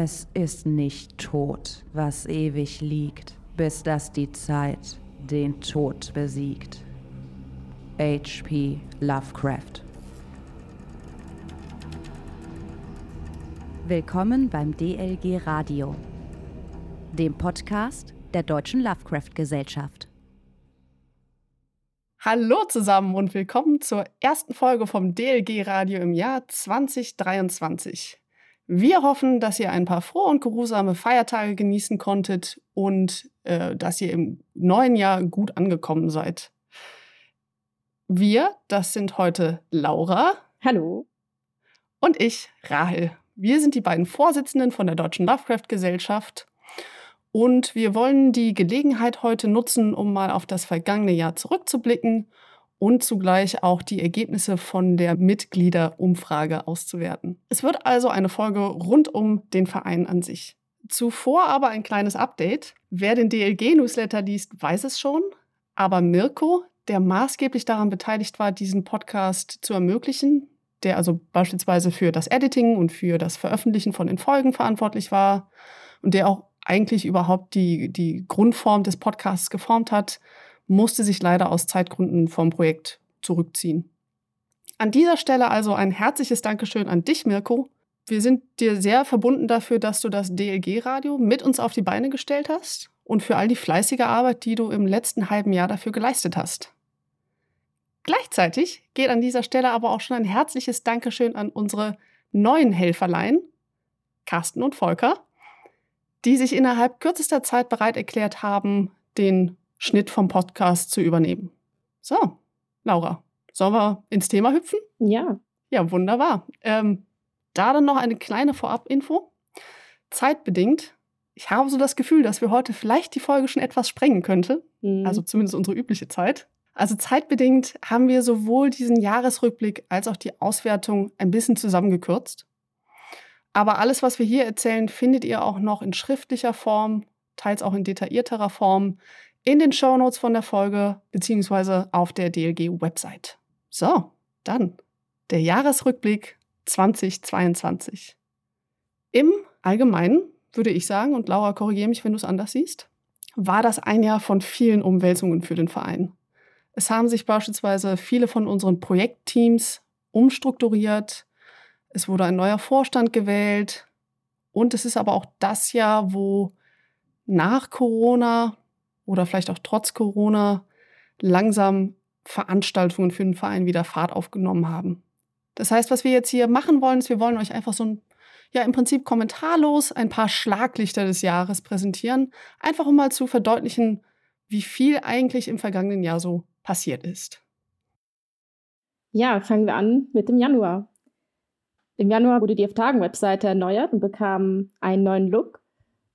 Es ist nicht tot, was ewig liegt, bis dass die Zeit den Tod besiegt. H.P. Lovecraft Willkommen beim DLG Radio, dem Podcast der Deutschen Lovecraft Gesellschaft. Hallo zusammen und willkommen zur ersten Folge vom DLG Radio im Jahr 2023. Wir hoffen, dass ihr ein paar frohe und geruhsame Feiertage genießen konntet und äh, dass ihr im neuen Jahr gut angekommen seid. Wir, das sind heute Laura. Hallo. Und ich, Rahel. Wir sind die beiden Vorsitzenden von der Deutschen Lovecraft Gesellschaft und wir wollen die Gelegenheit heute nutzen, um mal auf das vergangene Jahr zurückzublicken und zugleich auch die Ergebnisse von der Mitgliederumfrage auszuwerten. Es wird also eine Folge rund um den Verein an sich. Zuvor aber ein kleines Update. Wer den DLG-Newsletter liest, weiß es schon. Aber Mirko, der maßgeblich daran beteiligt war, diesen Podcast zu ermöglichen, der also beispielsweise für das Editing und für das Veröffentlichen von den Folgen verantwortlich war und der auch eigentlich überhaupt die, die Grundform des Podcasts geformt hat, musste sich leider aus Zeitgründen vom Projekt zurückziehen. An dieser Stelle also ein herzliches Dankeschön an dich, Mirko. Wir sind dir sehr verbunden dafür, dass du das DLG-Radio mit uns auf die Beine gestellt hast und für all die fleißige Arbeit, die du im letzten halben Jahr dafür geleistet hast. Gleichzeitig geht an dieser Stelle aber auch schon ein herzliches Dankeschön an unsere neuen Helferlein, Carsten und Volker, die sich innerhalb kürzester Zeit bereit erklärt haben, den Schnitt vom Podcast zu übernehmen. So, Laura, sollen wir ins Thema hüpfen? Ja. Ja, wunderbar. Ähm, da dann noch eine kleine Vorab-Info. Zeitbedingt, ich habe so das Gefühl, dass wir heute vielleicht die Folge schon etwas sprengen könnte. Mhm. Also zumindest unsere übliche Zeit. Also zeitbedingt haben wir sowohl diesen Jahresrückblick als auch die Auswertung ein bisschen zusammengekürzt. Aber alles, was wir hier erzählen, findet ihr auch noch in schriftlicher Form, teils auch in detaillierterer Form in den Shownotes von der Folge beziehungsweise auf der DLG-Website. So, dann der Jahresrückblick 2022. Im Allgemeinen würde ich sagen, und Laura, korrigiere mich, wenn du es anders siehst, war das ein Jahr von vielen Umwälzungen für den Verein. Es haben sich beispielsweise viele von unseren Projektteams umstrukturiert, es wurde ein neuer Vorstand gewählt und es ist aber auch das Jahr, wo nach Corona oder vielleicht auch trotz Corona langsam Veranstaltungen für den Verein wieder Fahrt aufgenommen haben. Das heißt, was wir jetzt hier machen wollen, ist, wir wollen euch einfach so ein, ja, im Prinzip kommentarlos ein paar Schlaglichter des Jahres präsentieren, einfach um mal zu verdeutlichen, wie viel eigentlich im vergangenen Jahr so passiert ist. Ja, fangen wir an mit dem Januar. Im Januar wurde die F-Tagen-Webseite erneuert und bekam einen neuen Look.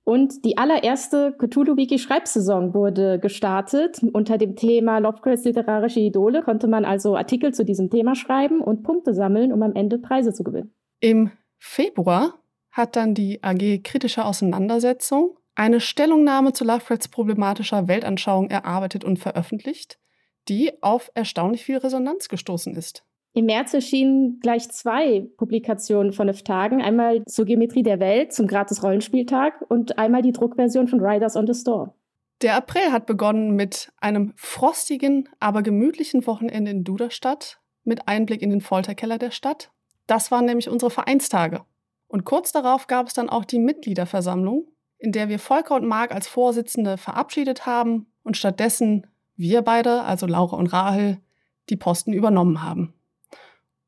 Und die allererste Cthulhu-Wiki-Schreibsaison wurde gestartet. Unter dem Thema Lovecrafts literarische Idole konnte man also Artikel zu diesem Thema schreiben und Punkte sammeln, um am Ende Preise zu gewinnen. Im Februar hat dann die AG Kritische Auseinandersetzung eine Stellungnahme zu Lovecrafts problematischer Weltanschauung erarbeitet und veröffentlicht, die auf erstaunlich viel Resonanz gestoßen ist. Im März erschienen gleich zwei Publikationen von F Tagen. Einmal zur Geometrie der Welt zum Gratis-Rollenspieltag und einmal die Druckversion von Riders on the Store. Der April hat begonnen mit einem frostigen, aber gemütlichen Wochenende in Duderstadt mit Einblick in den Folterkeller der Stadt. Das waren nämlich unsere Vereinstage. Und kurz darauf gab es dann auch die Mitgliederversammlung, in der wir Volker und Marc als Vorsitzende verabschiedet haben und stattdessen wir beide, also Laura und Rahel, die Posten übernommen haben.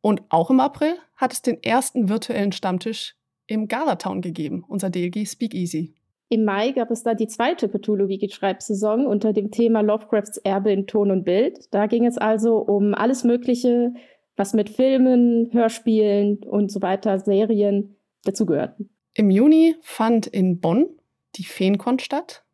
Und auch im April hat es den ersten virtuellen Stammtisch im Galatown gegeben, unser DLG Speakeasy. Im Mai gab es da die zweite Cthulhu-Wiki-Schreibsaison unter dem Thema Lovecrafts Erbe in Ton und Bild. Da ging es also um alles Mögliche, was mit Filmen, Hörspielen und so weiter, Serien dazugehörten. Im Juni fand in Bonn die FeenCon statt,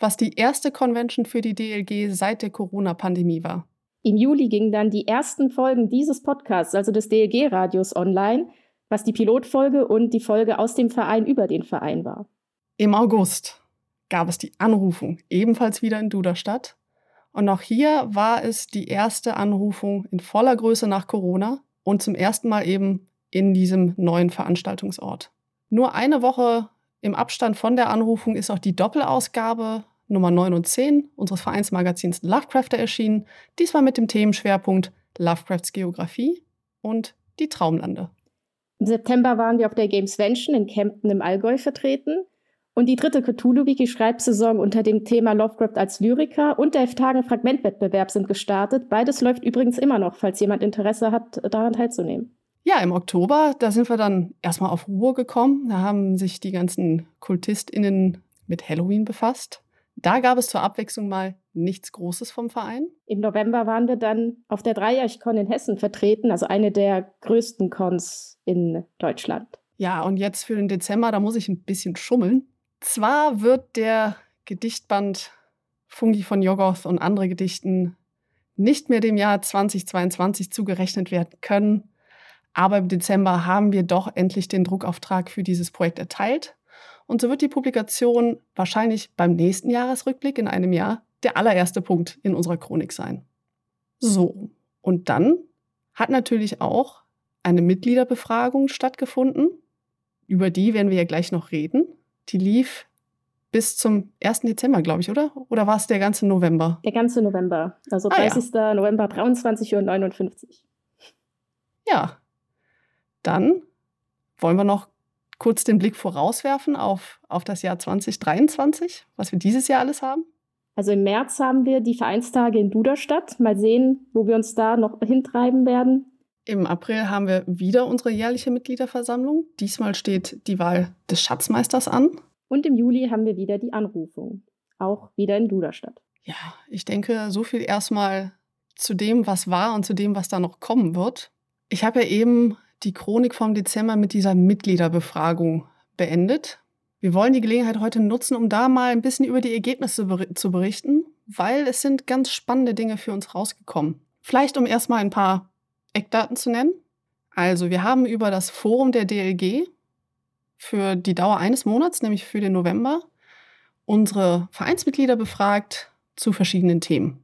was die erste Convention für die DLG seit der Corona-Pandemie war. Im Juli gingen dann die ersten Folgen dieses Podcasts, also des DLG-Radios, online, was die Pilotfolge und die Folge aus dem Verein über den Verein war. Im August gab es die Anrufung, ebenfalls wieder in Duderstadt. Und auch hier war es die erste Anrufung in voller Größe nach Corona und zum ersten Mal eben in diesem neuen Veranstaltungsort. Nur eine Woche im Abstand von der Anrufung ist auch die Doppelausgabe Nummer 9 und 10 unseres Vereinsmagazins Lovecrafter erschienen, diesmal mit dem Themenschwerpunkt Lovecrafts Geografie und die Traumlande. Im September waren wir auf der Gamesvention in Kempten im Allgäu vertreten. Und die dritte Cthulhu-Wiki-Schreibsaison unter dem Thema Lovecraft als Lyriker und der F-Tagen-Fragmentwettbewerb sind gestartet. Beides läuft übrigens immer noch, falls jemand Interesse hat, daran teilzunehmen. Ja, im Oktober, da sind wir dann erstmal auf Ruhe gekommen. Da haben sich die ganzen KultistInnen mit Halloween befasst. Da gab es zur Abwechslung mal nichts Großes vom Verein. Im November waren wir dann auf der Dreieich-Con in Hessen vertreten, also eine der größten Cons in Deutschland. Ja, und jetzt für den Dezember, da muss ich ein bisschen schummeln. Zwar wird der Gedichtband Fungi von Jogoth und andere Gedichten nicht mehr dem Jahr 2022 zugerechnet werden können, aber im Dezember haben wir doch endlich den Druckauftrag für dieses Projekt erteilt. Und so wird die Publikation wahrscheinlich beim nächsten Jahresrückblick in einem Jahr der allererste Punkt in unserer Chronik sein. So, und dann hat natürlich auch eine Mitgliederbefragung stattgefunden. Über die werden wir ja gleich noch reden. Die lief bis zum 1. Dezember, glaube ich, oder? Oder war es der ganze November? Der ganze November. Also 30. Ah, ja. November, 23.59 Uhr. Ja. Dann wollen wir noch kurz den Blick vorauswerfen auf, auf das Jahr 2023, was wir dieses Jahr alles haben. Also im März haben wir die Vereinstage in Duderstadt. Mal sehen, wo wir uns da noch hintreiben werden. Im April haben wir wieder unsere jährliche Mitgliederversammlung. Diesmal steht die Wahl des Schatzmeisters an. Und im Juli haben wir wieder die Anrufung. Auch wieder in Duderstadt. Ja, ich denke, so viel erstmal zu dem, was war und zu dem, was da noch kommen wird. Ich habe ja eben die Chronik vom Dezember mit dieser Mitgliederbefragung beendet. Wir wollen die Gelegenheit heute nutzen, um da mal ein bisschen über die Ergebnisse zu berichten, weil es sind ganz spannende Dinge für uns rausgekommen. Vielleicht um erstmal ein paar Eckdaten zu nennen. Also, wir haben über das Forum der DLG für die Dauer eines Monats, nämlich für den November, unsere Vereinsmitglieder befragt zu verschiedenen Themen.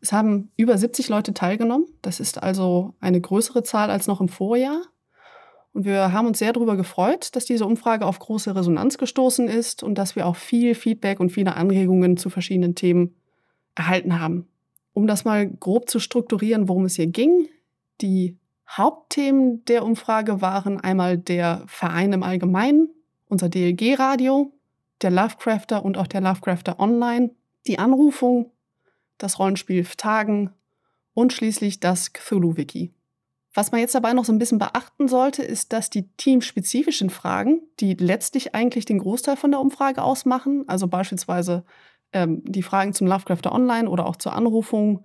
Es haben über 70 Leute teilgenommen. Das ist also eine größere Zahl als noch im Vorjahr. Und wir haben uns sehr darüber gefreut, dass diese Umfrage auf große Resonanz gestoßen ist und dass wir auch viel Feedback und viele Anregungen zu verschiedenen Themen erhalten haben. Um das mal grob zu strukturieren, worum es hier ging. Die Hauptthemen der Umfrage waren einmal der Verein im Allgemeinen, unser DLG-Radio, der Lovecrafter und auch der Lovecrafter Online, die Anrufung, das Rollenspiel Tagen und schließlich das Cthulhu-Wiki. Was man jetzt dabei noch so ein bisschen beachten sollte, ist, dass die teamspezifischen Fragen, die letztlich eigentlich den Großteil von der Umfrage ausmachen, also beispielsweise ähm, die Fragen zum Lovecrafter Online oder auch zur Anrufung,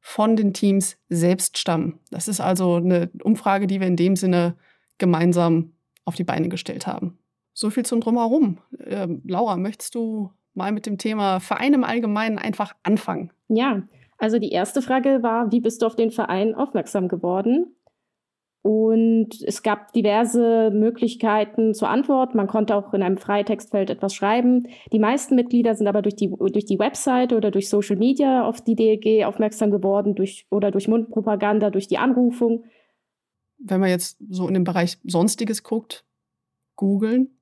von den Teams selbst stammen. Das ist also eine Umfrage, die wir in dem Sinne gemeinsam auf die Beine gestellt haben. So viel zum Drumherum. Ähm, Laura, möchtest du mal mit dem Thema Verein im Allgemeinen einfach anfangen? Ja, also die erste Frage war, wie bist du auf den Verein aufmerksam geworden? Und es gab diverse Möglichkeiten zur Antwort. Man konnte auch in einem Freitextfeld etwas schreiben. Die meisten Mitglieder sind aber durch die, durch die Website oder durch Social Media auf die DLG aufmerksam geworden durch, oder durch Mundpropaganda, durch die Anrufung. Wenn man jetzt so in den Bereich Sonstiges guckt, googeln,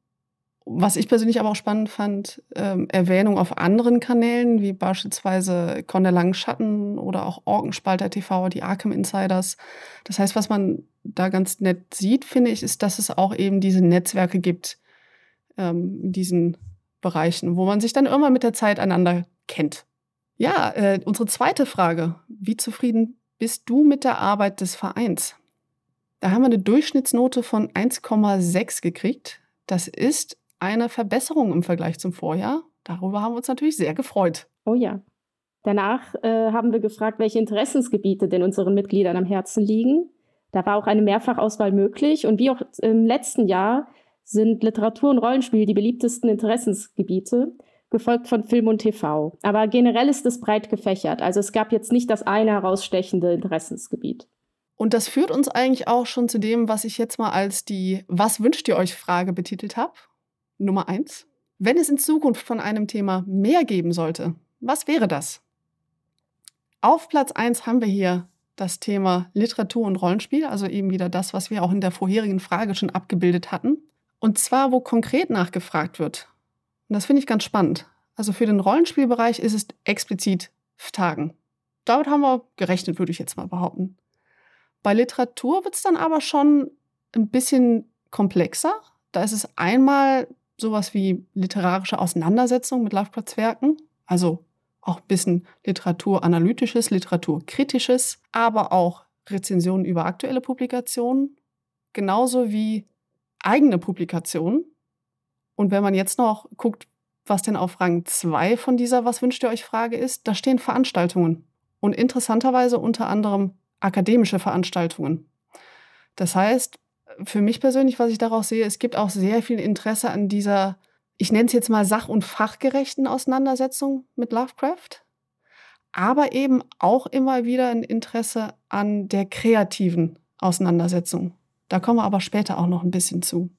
was ich persönlich aber auch spannend fand, ähm, Erwähnung auf anderen Kanälen, wie beispielsweise Con der oder auch Orkenspalter TV, die Arkham Insiders. Das heißt, was man da ganz nett sieht, finde ich, ist, dass es auch eben diese Netzwerke gibt ähm, in diesen Bereichen, wo man sich dann irgendwann mit der Zeit einander kennt. Ja, äh, unsere zweite Frage. Wie zufrieden bist du mit der Arbeit des Vereins? Da haben wir eine Durchschnittsnote von 1,6 gekriegt. Das ist eine Verbesserung im Vergleich zum Vorjahr. Darüber haben wir uns natürlich sehr gefreut. Oh ja. Danach äh, haben wir gefragt, welche Interessensgebiete denn unseren Mitgliedern am Herzen liegen. Da war auch eine Mehrfachauswahl möglich. Und wie auch im letzten Jahr sind Literatur und Rollenspiel die beliebtesten Interessensgebiete, gefolgt von Film und TV. Aber generell ist es breit gefächert. Also es gab jetzt nicht das eine herausstechende Interessensgebiet. Und das führt uns eigentlich auch schon zu dem, was ich jetzt mal als die Was wünscht ihr euch Frage betitelt habe. Nummer eins. Wenn es in Zukunft von einem Thema mehr geben sollte, was wäre das? Auf Platz eins haben wir hier das Thema Literatur und Rollenspiel, also eben wieder das, was wir auch in der vorherigen Frage schon abgebildet hatten. Und zwar, wo konkret nachgefragt wird. Und das finde ich ganz spannend. Also für den Rollenspielbereich ist es explizit Tagen. Damit haben wir gerechnet, würde ich jetzt mal behaupten. Bei Literatur wird es dann aber schon ein bisschen komplexer. Da ist es einmal sowas wie literarische Auseinandersetzung mit Lovecrafts Werken, also auch ein bisschen Literaturanalytisches, Literaturkritisches, aber auch Rezensionen über aktuelle Publikationen, genauso wie eigene Publikationen. Und wenn man jetzt noch guckt, was denn auf Rang 2 von dieser Was wünscht ihr euch Frage ist, da stehen Veranstaltungen und interessanterweise unter anderem akademische Veranstaltungen. Das heißt, für mich persönlich, was ich daraus sehe, es gibt auch sehr viel Interesse an dieser, ich nenne es jetzt mal sach- und fachgerechten Auseinandersetzung mit Lovecraft, aber eben auch immer wieder ein Interesse an der kreativen Auseinandersetzung. Da kommen wir aber später auch noch ein bisschen zu.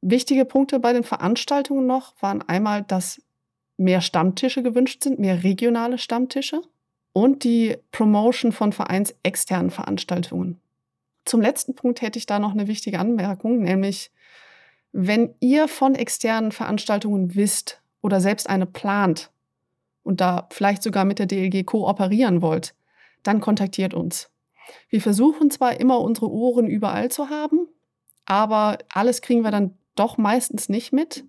Wichtige Punkte bei den Veranstaltungen noch waren einmal, dass mehr Stammtische gewünscht sind, mehr regionale Stammtische und die Promotion von vereinsexternen Veranstaltungen. Zum letzten Punkt hätte ich da noch eine wichtige Anmerkung, nämlich wenn ihr von externen Veranstaltungen wisst oder selbst eine plant und da vielleicht sogar mit der DLG kooperieren wollt, dann kontaktiert uns. Wir versuchen zwar immer unsere Ohren überall zu haben, aber alles kriegen wir dann doch meistens nicht mit.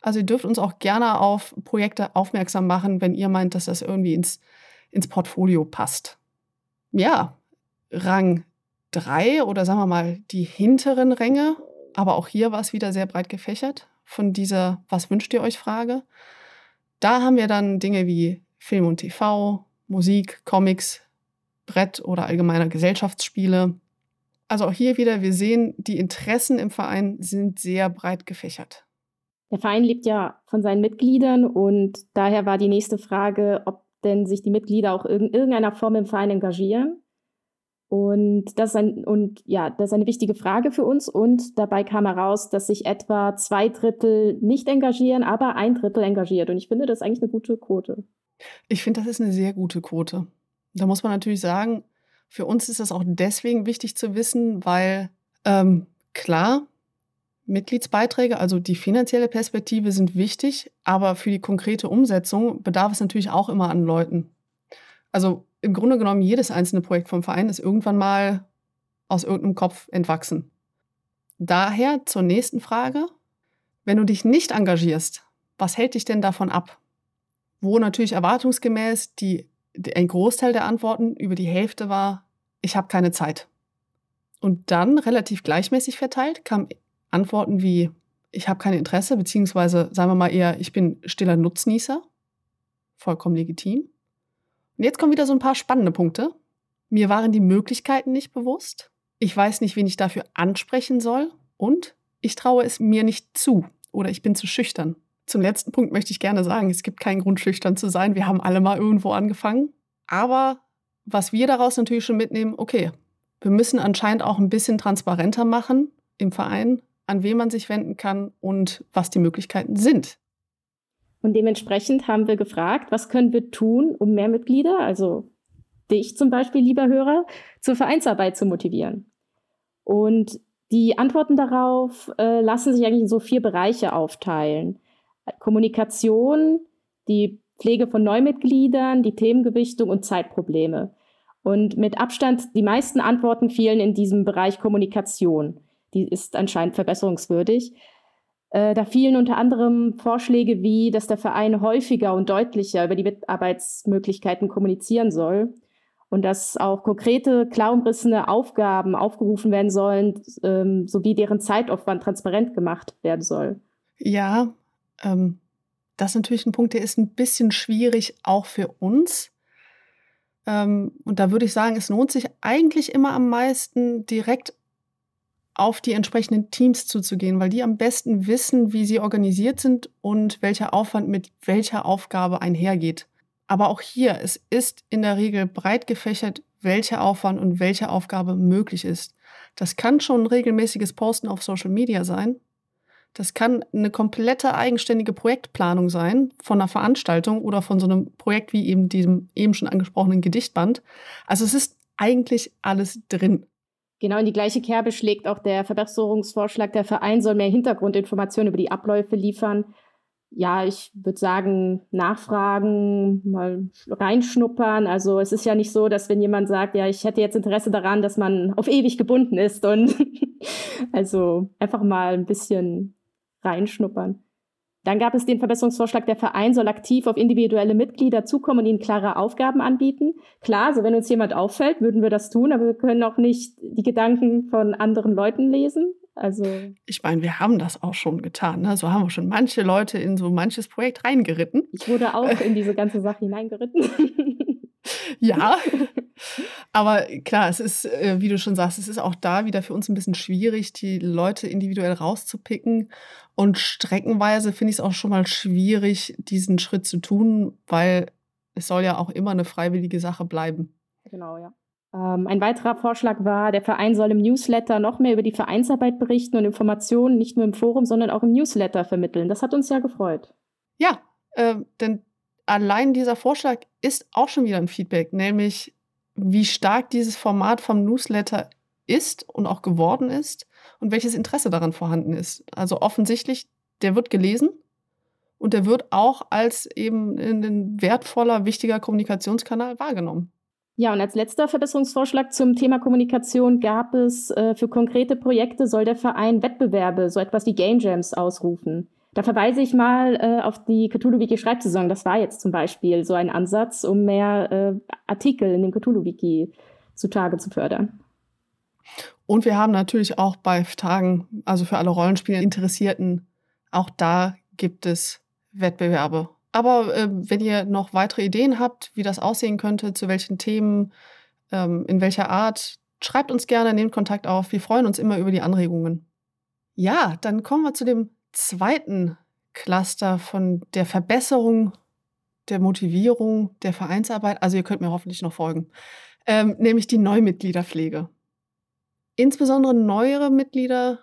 Also ihr dürft uns auch gerne auf Projekte aufmerksam machen, wenn ihr meint, dass das irgendwie ins, ins Portfolio passt. Ja, Rang drei oder sagen wir mal die hinteren Ränge, aber auch hier war es wieder sehr breit gefächert von dieser Was wünscht ihr euch Frage. Da haben wir dann Dinge wie Film und TV, Musik, Comics, Brett oder allgemeiner Gesellschaftsspiele. Also auch hier wieder, wir sehen, die Interessen im Verein sind sehr breit gefächert. Der Verein lebt ja von seinen Mitgliedern und daher war die nächste Frage, ob denn sich die Mitglieder auch in irgendeiner Form im Verein engagieren. Und das, ist ein, und ja, das ist eine wichtige Frage für uns. Und dabei kam heraus, dass sich etwa zwei Drittel nicht engagieren, aber ein Drittel engagiert. Und ich finde, das ist eigentlich eine gute Quote. Ich finde, das ist eine sehr gute Quote. Da muss man natürlich sagen, für uns ist das auch deswegen wichtig zu wissen, weil ähm, klar, Mitgliedsbeiträge, also die finanzielle Perspektive sind wichtig, aber für die konkrete Umsetzung bedarf es natürlich auch immer an Leuten. Also im Grunde genommen jedes einzelne Projekt vom Verein ist irgendwann mal aus irgendeinem Kopf entwachsen. Daher zur nächsten Frage. Wenn du dich nicht engagierst, was hält dich denn davon ab? Wo natürlich erwartungsgemäß die, ein Großteil der Antworten über die Hälfte war, ich habe keine Zeit. Und dann relativ gleichmäßig verteilt kamen Antworten wie, ich habe kein Interesse, beziehungsweise sagen wir mal eher, ich bin stiller Nutznießer. Vollkommen legitim. Und jetzt kommen wieder so ein paar spannende Punkte. Mir waren die Möglichkeiten nicht bewusst. Ich weiß nicht, wen ich dafür ansprechen soll. Und ich traue es mir nicht zu oder ich bin zu schüchtern. Zum letzten Punkt möchte ich gerne sagen, es gibt keinen Grund, schüchtern zu sein. Wir haben alle mal irgendwo angefangen. Aber was wir daraus natürlich schon mitnehmen, okay, wir müssen anscheinend auch ein bisschen transparenter machen im Verein, an wen man sich wenden kann und was die Möglichkeiten sind. Und dementsprechend haben wir gefragt, was können wir tun, um mehr Mitglieder, also dich zum Beispiel, lieber Hörer, zur Vereinsarbeit zu motivieren. Und die Antworten darauf äh, lassen sich eigentlich in so vier Bereiche aufteilen. Kommunikation, die Pflege von Neumitgliedern, die Themengewichtung und Zeitprobleme. Und mit Abstand die meisten Antworten fielen in diesem Bereich Kommunikation. Die ist anscheinend verbesserungswürdig. Äh, da fielen unter anderem Vorschläge wie, dass der Verein häufiger und deutlicher über die Mitarbeitsmöglichkeiten kommunizieren soll und dass auch konkrete, klar umrissene Aufgaben aufgerufen werden sollen, ähm, sowie deren Zeitaufwand transparent gemacht werden soll. Ja, ähm, das ist natürlich ein Punkt, der ist ein bisschen schwierig auch für uns. Ähm, und da würde ich sagen, es lohnt sich eigentlich immer am meisten direkt auf die entsprechenden Teams zuzugehen, weil die am besten wissen, wie sie organisiert sind und welcher Aufwand mit welcher Aufgabe einhergeht. Aber auch hier, es ist in der Regel breit gefächert, welcher Aufwand und welche Aufgabe möglich ist. Das kann schon ein regelmäßiges Posten auf Social Media sein. Das kann eine komplette eigenständige Projektplanung sein von einer Veranstaltung oder von so einem Projekt wie eben diesem eben schon angesprochenen Gedichtband. Also es ist eigentlich alles drin. Genau in die gleiche Kerbe schlägt auch der Verbesserungsvorschlag. Der Verein soll mehr Hintergrundinformationen über die Abläufe liefern. Ja, ich würde sagen, nachfragen, mal reinschnuppern. Also es ist ja nicht so, dass wenn jemand sagt, ja, ich hätte jetzt Interesse daran, dass man auf ewig gebunden ist. Und also einfach mal ein bisschen reinschnuppern. Dann gab es den Verbesserungsvorschlag, der Verein soll aktiv auf individuelle Mitglieder zukommen und ihnen klare Aufgaben anbieten. Klar, also wenn uns jemand auffällt, würden wir das tun, aber wir können auch nicht die Gedanken von anderen Leuten lesen. Also ich meine, wir haben das auch schon getan. Ne? So haben wir schon manche Leute in so manches Projekt reingeritten. Ich wurde auch in diese ganze Sache hineingeritten. ja, aber klar, es ist, äh, wie du schon sagst, es ist auch da wieder für uns ein bisschen schwierig, die Leute individuell rauszupicken. Und streckenweise finde ich es auch schon mal schwierig, diesen Schritt zu tun, weil es soll ja auch immer eine freiwillige Sache bleiben. Genau, ja. Ähm, ein weiterer Vorschlag war, der Verein soll im Newsletter noch mehr über die Vereinsarbeit berichten und Informationen nicht nur im Forum, sondern auch im Newsletter vermitteln. Das hat uns ja gefreut. Ja, äh, denn allein dieser Vorschlag ist auch schon wieder ein Feedback, nämlich wie stark dieses Format vom Newsletter ist und auch geworden ist und welches Interesse daran vorhanden ist. Also offensichtlich, der wird gelesen und der wird auch als eben ein wertvoller, wichtiger Kommunikationskanal wahrgenommen. Ja, und als letzter Verbesserungsvorschlag zum Thema Kommunikation gab es äh, für konkrete Projekte soll der Verein Wettbewerbe, so etwas wie Game Jams, ausrufen. Da verweise ich mal äh, auf die Cthulhu-Wiki Schreibsaison. Das war jetzt zum Beispiel so ein Ansatz, um mehr äh, Artikel in dem Cthulhu-Wiki zutage zu fördern. Und wir haben natürlich auch bei Tagen, also für alle Rollenspieler Interessierten, auch da gibt es Wettbewerbe. Aber äh, wenn ihr noch weitere Ideen habt, wie das aussehen könnte, zu welchen Themen, ähm, in welcher Art, schreibt uns gerne, nehmt Kontakt auf. Wir freuen uns immer über die Anregungen. Ja, dann kommen wir zu dem zweiten Cluster von der Verbesserung der Motivierung der Vereinsarbeit. Also ihr könnt mir hoffentlich noch folgen. Ähm, nämlich die Neumitgliederpflege. Insbesondere neuere Mitglieder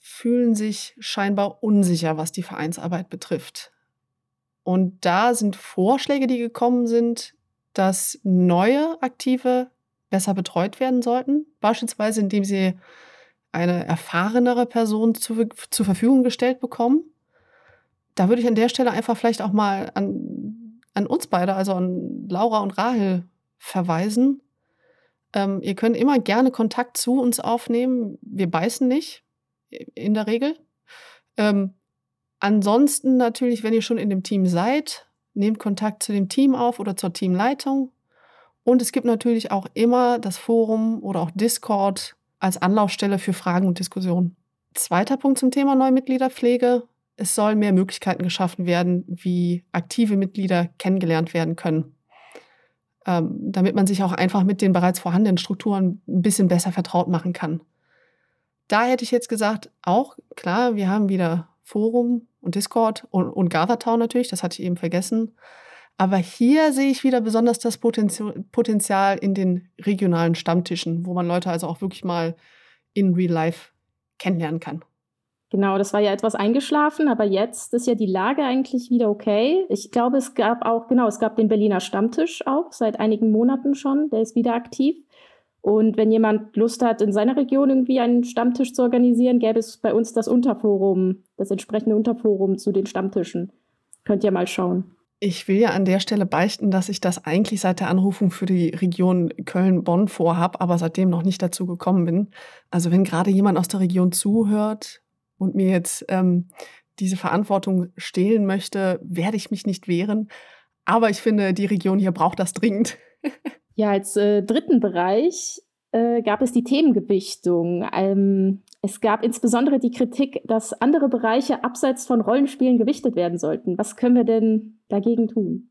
fühlen sich scheinbar unsicher, was die Vereinsarbeit betrifft. Und da sind Vorschläge, die gekommen sind, dass neue Aktive besser betreut werden sollten, beispielsweise indem sie eine erfahrenere Person zu, zur Verfügung gestellt bekommen. Da würde ich an der Stelle einfach vielleicht auch mal an, an uns beide, also an Laura und Rahel, verweisen. Ähm, ihr könnt immer gerne Kontakt zu uns aufnehmen. Wir beißen nicht, in der Regel. Ähm, ansonsten natürlich, wenn ihr schon in dem Team seid, nehmt Kontakt zu dem Team auf oder zur Teamleitung. Und es gibt natürlich auch immer das Forum oder auch Discord, als Anlaufstelle für Fragen und Diskussionen. Zweiter Punkt zum Thema Neumitgliederpflege. Es sollen mehr Möglichkeiten geschaffen werden, wie aktive Mitglieder kennengelernt werden können, damit man sich auch einfach mit den bereits vorhandenen Strukturen ein bisschen besser vertraut machen kann. Da hätte ich jetzt gesagt, auch klar, wir haben wieder Forum und Discord und, und Gathertown natürlich, das hatte ich eben vergessen. Aber hier sehe ich wieder besonders das Potenzial in den regionalen Stammtischen, wo man Leute also auch wirklich mal in Real Life kennenlernen kann. Genau, das war ja etwas eingeschlafen, aber jetzt ist ja die Lage eigentlich wieder okay. Ich glaube, es gab auch, genau, es gab den Berliner Stammtisch auch seit einigen Monaten schon, der ist wieder aktiv. Und wenn jemand Lust hat, in seiner Region irgendwie einen Stammtisch zu organisieren, gäbe es bei uns das Unterforum, das entsprechende Unterforum zu den Stammtischen. Könnt ihr mal schauen. Ich will ja an der Stelle beichten, dass ich das eigentlich seit der Anrufung für die Region Köln-Bonn vorhab, aber seitdem noch nicht dazu gekommen bin. Also wenn gerade jemand aus der Region zuhört und mir jetzt ähm, diese Verantwortung stehlen möchte, werde ich mich nicht wehren. Aber ich finde, die Region hier braucht das dringend. ja, als äh, dritten Bereich äh, gab es die Themengewichtung. Ähm, es gab insbesondere die Kritik, dass andere Bereiche abseits von Rollenspielen gewichtet werden sollten. Was können wir denn dagegen tun?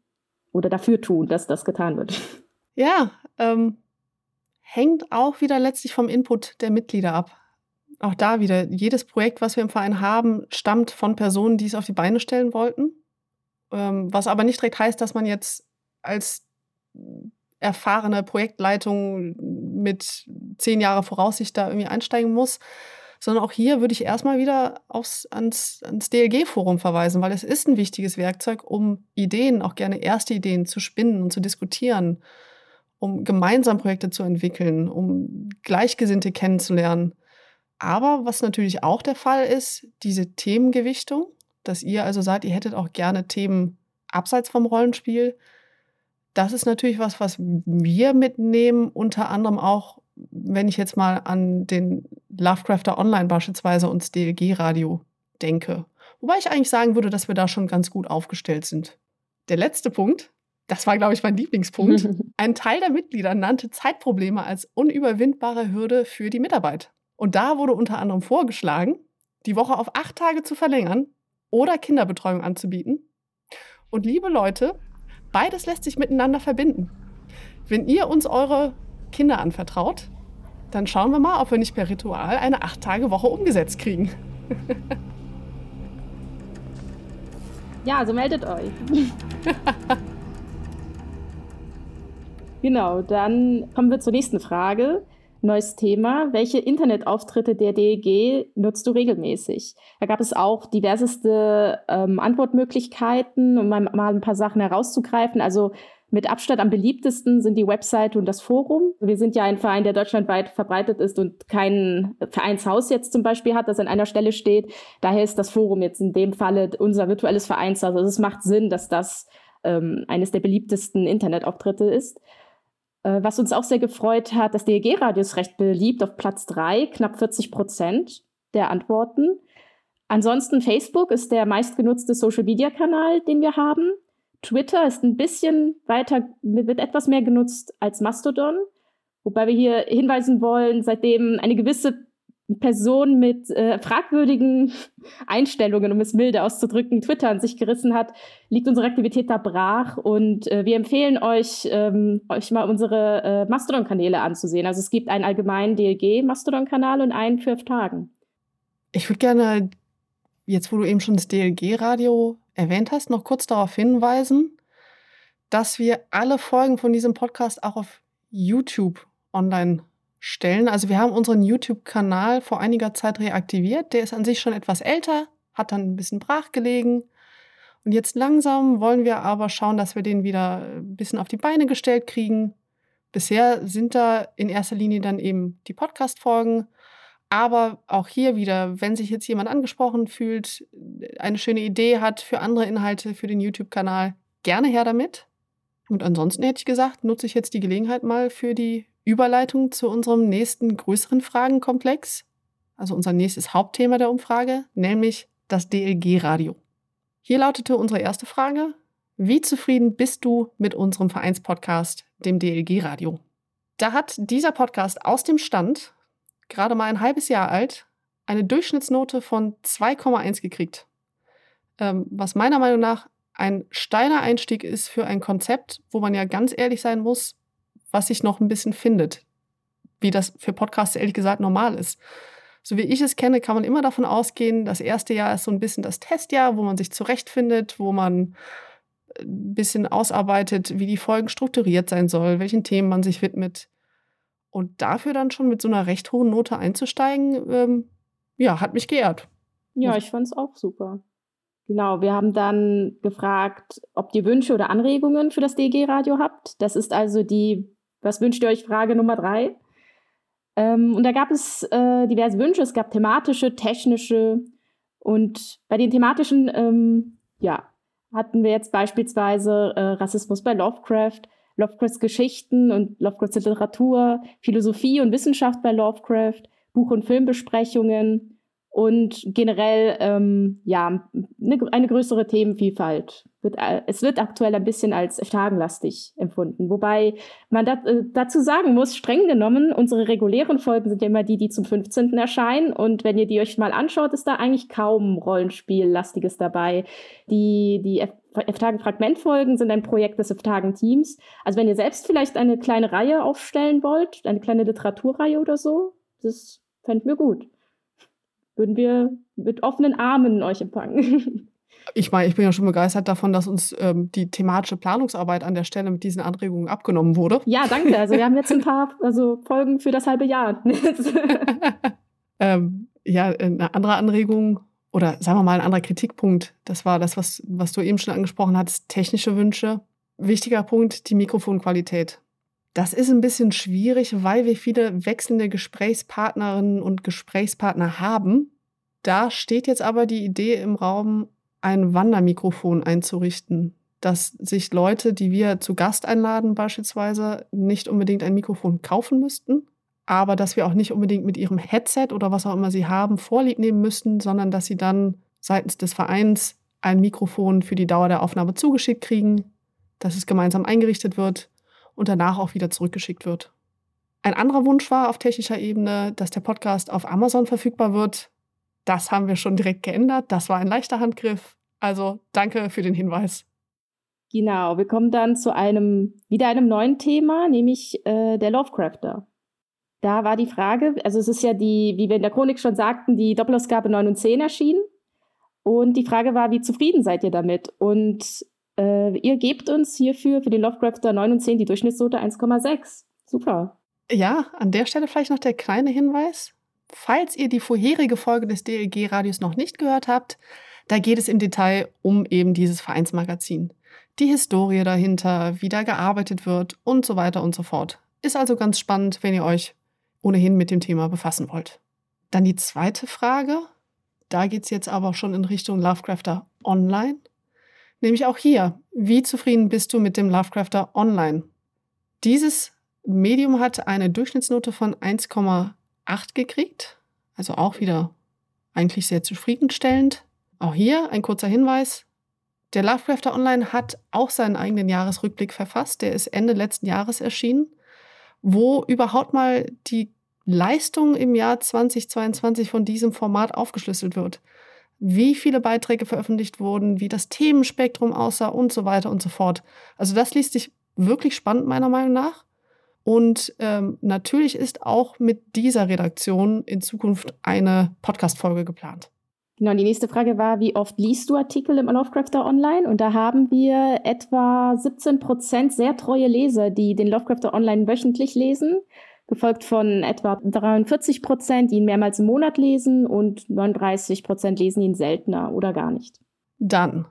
Oder dafür tun, dass das getan wird? Ja, ähm, hängt auch wieder letztlich vom Input der Mitglieder ab. Auch da wieder, jedes Projekt, was wir im Verein haben, stammt von Personen, die es auf die Beine stellen wollten. Ähm, was aber nicht direkt heißt, dass man jetzt als erfahrene Projektleitung mit zehn Jahre Voraussicht da irgendwie einsteigen muss, sondern auch hier würde ich erstmal wieder aufs, ans, ans DLG-Forum verweisen, weil es ist ein wichtiges Werkzeug, um Ideen, auch gerne erste Ideen zu spinnen und zu diskutieren. um gemeinsam Projekte zu entwickeln, um Gleichgesinnte kennenzulernen. Aber was natürlich auch der Fall ist, diese Themengewichtung, dass ihr also sagt, ihr hättet auch gerne Themen abseits vom Rollenspiel. Das ist natürlich was, was wir mitnehmen, unter anderem auch, wenn ich jetzt mal an den Lovecrafter Online beispielsweise und das DLG-Radio denke. Wobei ich eigentlich sagen würde, dass wir da schon ganz gut aufgestellt sind. Der letzte Punkt, das war, glaube ich, mein Lieblingspunkt. Ein Teil der Mitglieder nannte Zeitprobleme als unüberwindbare Hürde für die Mitarbeit. Und da wurde unter anderem vorgeschlagen, die Woche auf acht Tage zu verlängern oder Kinderbetreuung anzubieten. Und liebe Leute, beides lässt sich miteinander verbinden. Wenn ihr uns eure Kinder anvertraut, dann schauen wir mal, ob wir nicht per Ritual eine acht Tage Woche umgesetzt kriegen. ja, also meldet euch. genau, dann kommen wir zur nächsten Frage. Neues Thema. Welche Internetauftritte der DEG nutzt du regelmäßig? Da gab es auch diverseste ähm, Antwortmöglichkeiten, um mal, mal ein paar Sachen herauszugreifen. Also mit Abstand am beliebtesten sind die Webseite und das Forum. Wir sind ja ein Verein, der deutschlandweit verbreitet ist und kein Vereinshaus jetzt zum Beispiel hat, das an einer Stelle steht. Daher ist das Forum jetzt in dem Falle unser virtuelles Vereinshaus. Also es macht Sinn, dass das ähm, eines der beliebtesten Internetauftritte ist. Äh, was uns auch sehr gefreut hat, das DLG-Radio ist recht beliebt auf Platz 3, knapp 40 Prozent der Antworten. Ansonsten Facebook ist der meistgenutzte Social-Media-Kanal, den wir haben. Twitter ist ein bisschen weiter, wird etwas mehr genutzt als Mastodon. Wobei wir hier hinweisen wollen, seitdem eine gewisse Person mit äh, fragwürdigen Einstellungen, um es milde auszudrücken, Twitter an sich gerissen hat, liegt unsere Aktivität da brach. Und äh, wir empfehlen euch, ähm, euch mal unsere äh, Mastodon-Kanäle anzusehen. Also es gibt einen allgemeinen DLG-Mastodon-Kanal und einen für Tagen. Ich würde gerne, jetzt wo du eben schon das DLG-Radio erwähnt hast, noch kurz darauf hinweisen, dass wir alle Folgen von diesem Podcast auch auf YouTube online stellen. Also wir haben unseren YouTube-Kanal vor einiger Zeit reaktiviert. Der ist an sich schon etwas älter, hat dann ein bisschen brach gelegen. Und jetzt langsam wollen wir aber schauen, dass wir den wieder ein bisschen auf die Beine gestellt kriegen. Bisher sind da in erster Linie dann eben die Podcast-Folgen. Aber auch hier wieder, wenn sich jetzt jemand angesprochen fühlt, eine schöne Idee hat für andere Inhalte für den YouTube-Kanal, gerne her damit. Und ansonsten hätte ich gesagt, nutze ich jetzt die Gelegenheit mal für die Überleitung zu unserem nächsten größeren Fragenkomplex, also unser nächstes Hauptthema der Umfrage, nämlich das DLG-Radio. Hier lautete unsere erste Frage, wie zufrieden bist du mit unserem Vereinspodcast, dem DLG-Radio? Da hat dieser Podcast aus dem Stand, gerade mal ein halbes Jahr alt, eine Durchschnittsnote von 2,1 gekriegt. Ähm, was meiner Meinung nach ein steiler Einstieg ist für ein Konzept, wo man ja ganz ehrlich sein muss, was sich noch ein bisschen findet. Wie das für Podcasts ehrlich gesagt normal ist. So wie ich es kenne, kann man immer davon ausgehen, das erste Jahr ist so ein bisschen das Testjahr, wo man sich zurechtfindet, wo man äh, ein bisschen ausarbeitet, wie die Folgen strukturiert sein soll, welchen Themen man sich widmet. Und dafür dann schon mit so einer recht hohen Note einzusteigen, ähm, ja, hat mich geehrt. Ja, ich fand es auch super. Genau, wir haben dann gefragt, ob ihr Wünsche oder Anregungen für das DG-Radio habt. Das ist also die was wünscht ihr euch? Frage Nummer drei. Ähm, und da gab es äh, diverse Wünsche. Es gab thematische, technische. Und bei den thematischen, ähm, ja, hatten wir jetzt beispielsweise äh, Rassismus bei Lovecraft, Lovecrafts Geschichten und Lovecrafts Literatur, Philosophie und Wissenschaft bei Lovecraft, Buch- und Filmbesprechungen und generell ähm, ja, eine, eine größere Themenvielfalt wird, äh, es wird aktuell ein bisschen als tagenlastig empfunden. Wobei man dat, äh, dazu sagen muss, streng genommen, unsere regulären Folgen sind ja immer die, die zum 15. erscheinen. Und wenn ihr die euch mal anschaut, ist da eigentlich kaum Rollenspiellastiges dabei. Die, die F-Tagen-Fragmentfolgen sind ein Projekt des F-Tagen-Teams. Also wenn ihr selbst vielleicht eine kleine Reihe aufstellen wollt, eine kleine Literaturreihe oder so, das fänden wir gut. Würden wir mit offenen Armen euch empfangen. Ich meine, ich bin ja schon begeistert davon, dass uns ähm, die thematische Planungsarbeit an der Stelle mit diesen Anregungen abgenommen wurde. Ja, danke. Also wir haben jetzt ein paar also Folgen für das halbe Jahr. ähm, ja, eine andere Anregung oder sagen wir mal ein anderer Kritikpunkt, das war das, was, was du eben schon angesprochen hattest, technische Wünsche. Wichtiger Punkt, die Mikrofonqualität. Das ist ein bisschen schwierig, weil wir viele wechselnde Gesprächspartnerinnen und Gesprächspartner haben. Da steht jetzt aber die Idee im Raum, ein Wandermikrofon einzurichten, dass sich Leute, die wir zu Gast einladen beispielsweise, nicht unbedingt ein Mikrofon kaufen müssten, aber dass wir auch nicht unbedingt mit ihrem Headset oder was auch immer sie haben vorlieb nehmen müssten, sondern dass sie dann seitens des Vereins ein Mikrofon für die Dauer der Aufnahme zugeschickt kriegen, dass es gemeinsam eingerichtet wird und danach auch wieder zurückgeschickt wird. Ein anderer Wunsch war auf technischer Ebene, dass der Podcast auf Amazon verfügbar wird. Das haben wir schon direkt geändert. Das war ein leichter Handgriff. Also danke für den Hinweis. Genau, wir kommen dann zu einem wieder einem neuen Thema, nämlich äh, der Lovecrafter. Da war die Frage, also es ist ja die, wie wir in der Chronik schon sagten, die Doppelausgabe 9 und 10 erschienen. Und die Frage war, wie zufrieden seid ihr damit? Und äh, ihr gebt uns hierfür für den Lovecrafter 9 und 10 die Durchschnittsnote 1,6. Super. Ja, an der Stelle vielleicht noch der kleine Hinweis. Falls ihr die vorherige Folge des DLG-Radios noch nicht gehört habt, da geht es im Detail um eben dieses Vereinsmagazin. Die Historie dahinter, wie da gearbeitet wird und so weiter und so fort. Ist also ganz spannend, wenn ihr euch ohnehin mit dem Thema befassen wollt. Dann die zweite Frage. Da geht es jetzt aber schon in Richtung Lovecrafter Online. Nämlich auch hier, wie zufrieden bist du mit dem Lovecrafter Online? Dieses Medium hat eine Durchschnittsnote von 1,8 gekriegt, also auch wieder eigentlich sehr zufriedenstellend. Auch hier ein kurzer Hinweis. Der Lovecrafter Online hat auch seinen eigenen Jahresrückblick verfasst. Der ist Ende letzten Jahres erschienen wo überhaupt mal die Leistung im Jahr 2022 von diesem Format aufgeschlüsselt wird. Wie viele Beiträge veröffentlicht wurden, wie das Themenspektrum aussah und so weiter und so fort. Also das liest sich wirklich spannend meiner Meinung nach. Und ähm, natürlich ist auch mit dieser Redaktion in Zukunft eine Podcast-Folge geplant. Genau, die nächste Frage war, wie oft liest du Artikel im Lovecrafter Online? Und da haben wir etwa 17 Prozent sehr treue Leser, die den Lovecrafter Online wöchentlich lesen, gefolgt von etwa 43 Prozent, die ihn mehrmals im Monat lesen und 39 Prozent lesen ihn seltener oder gar nicht. Dann,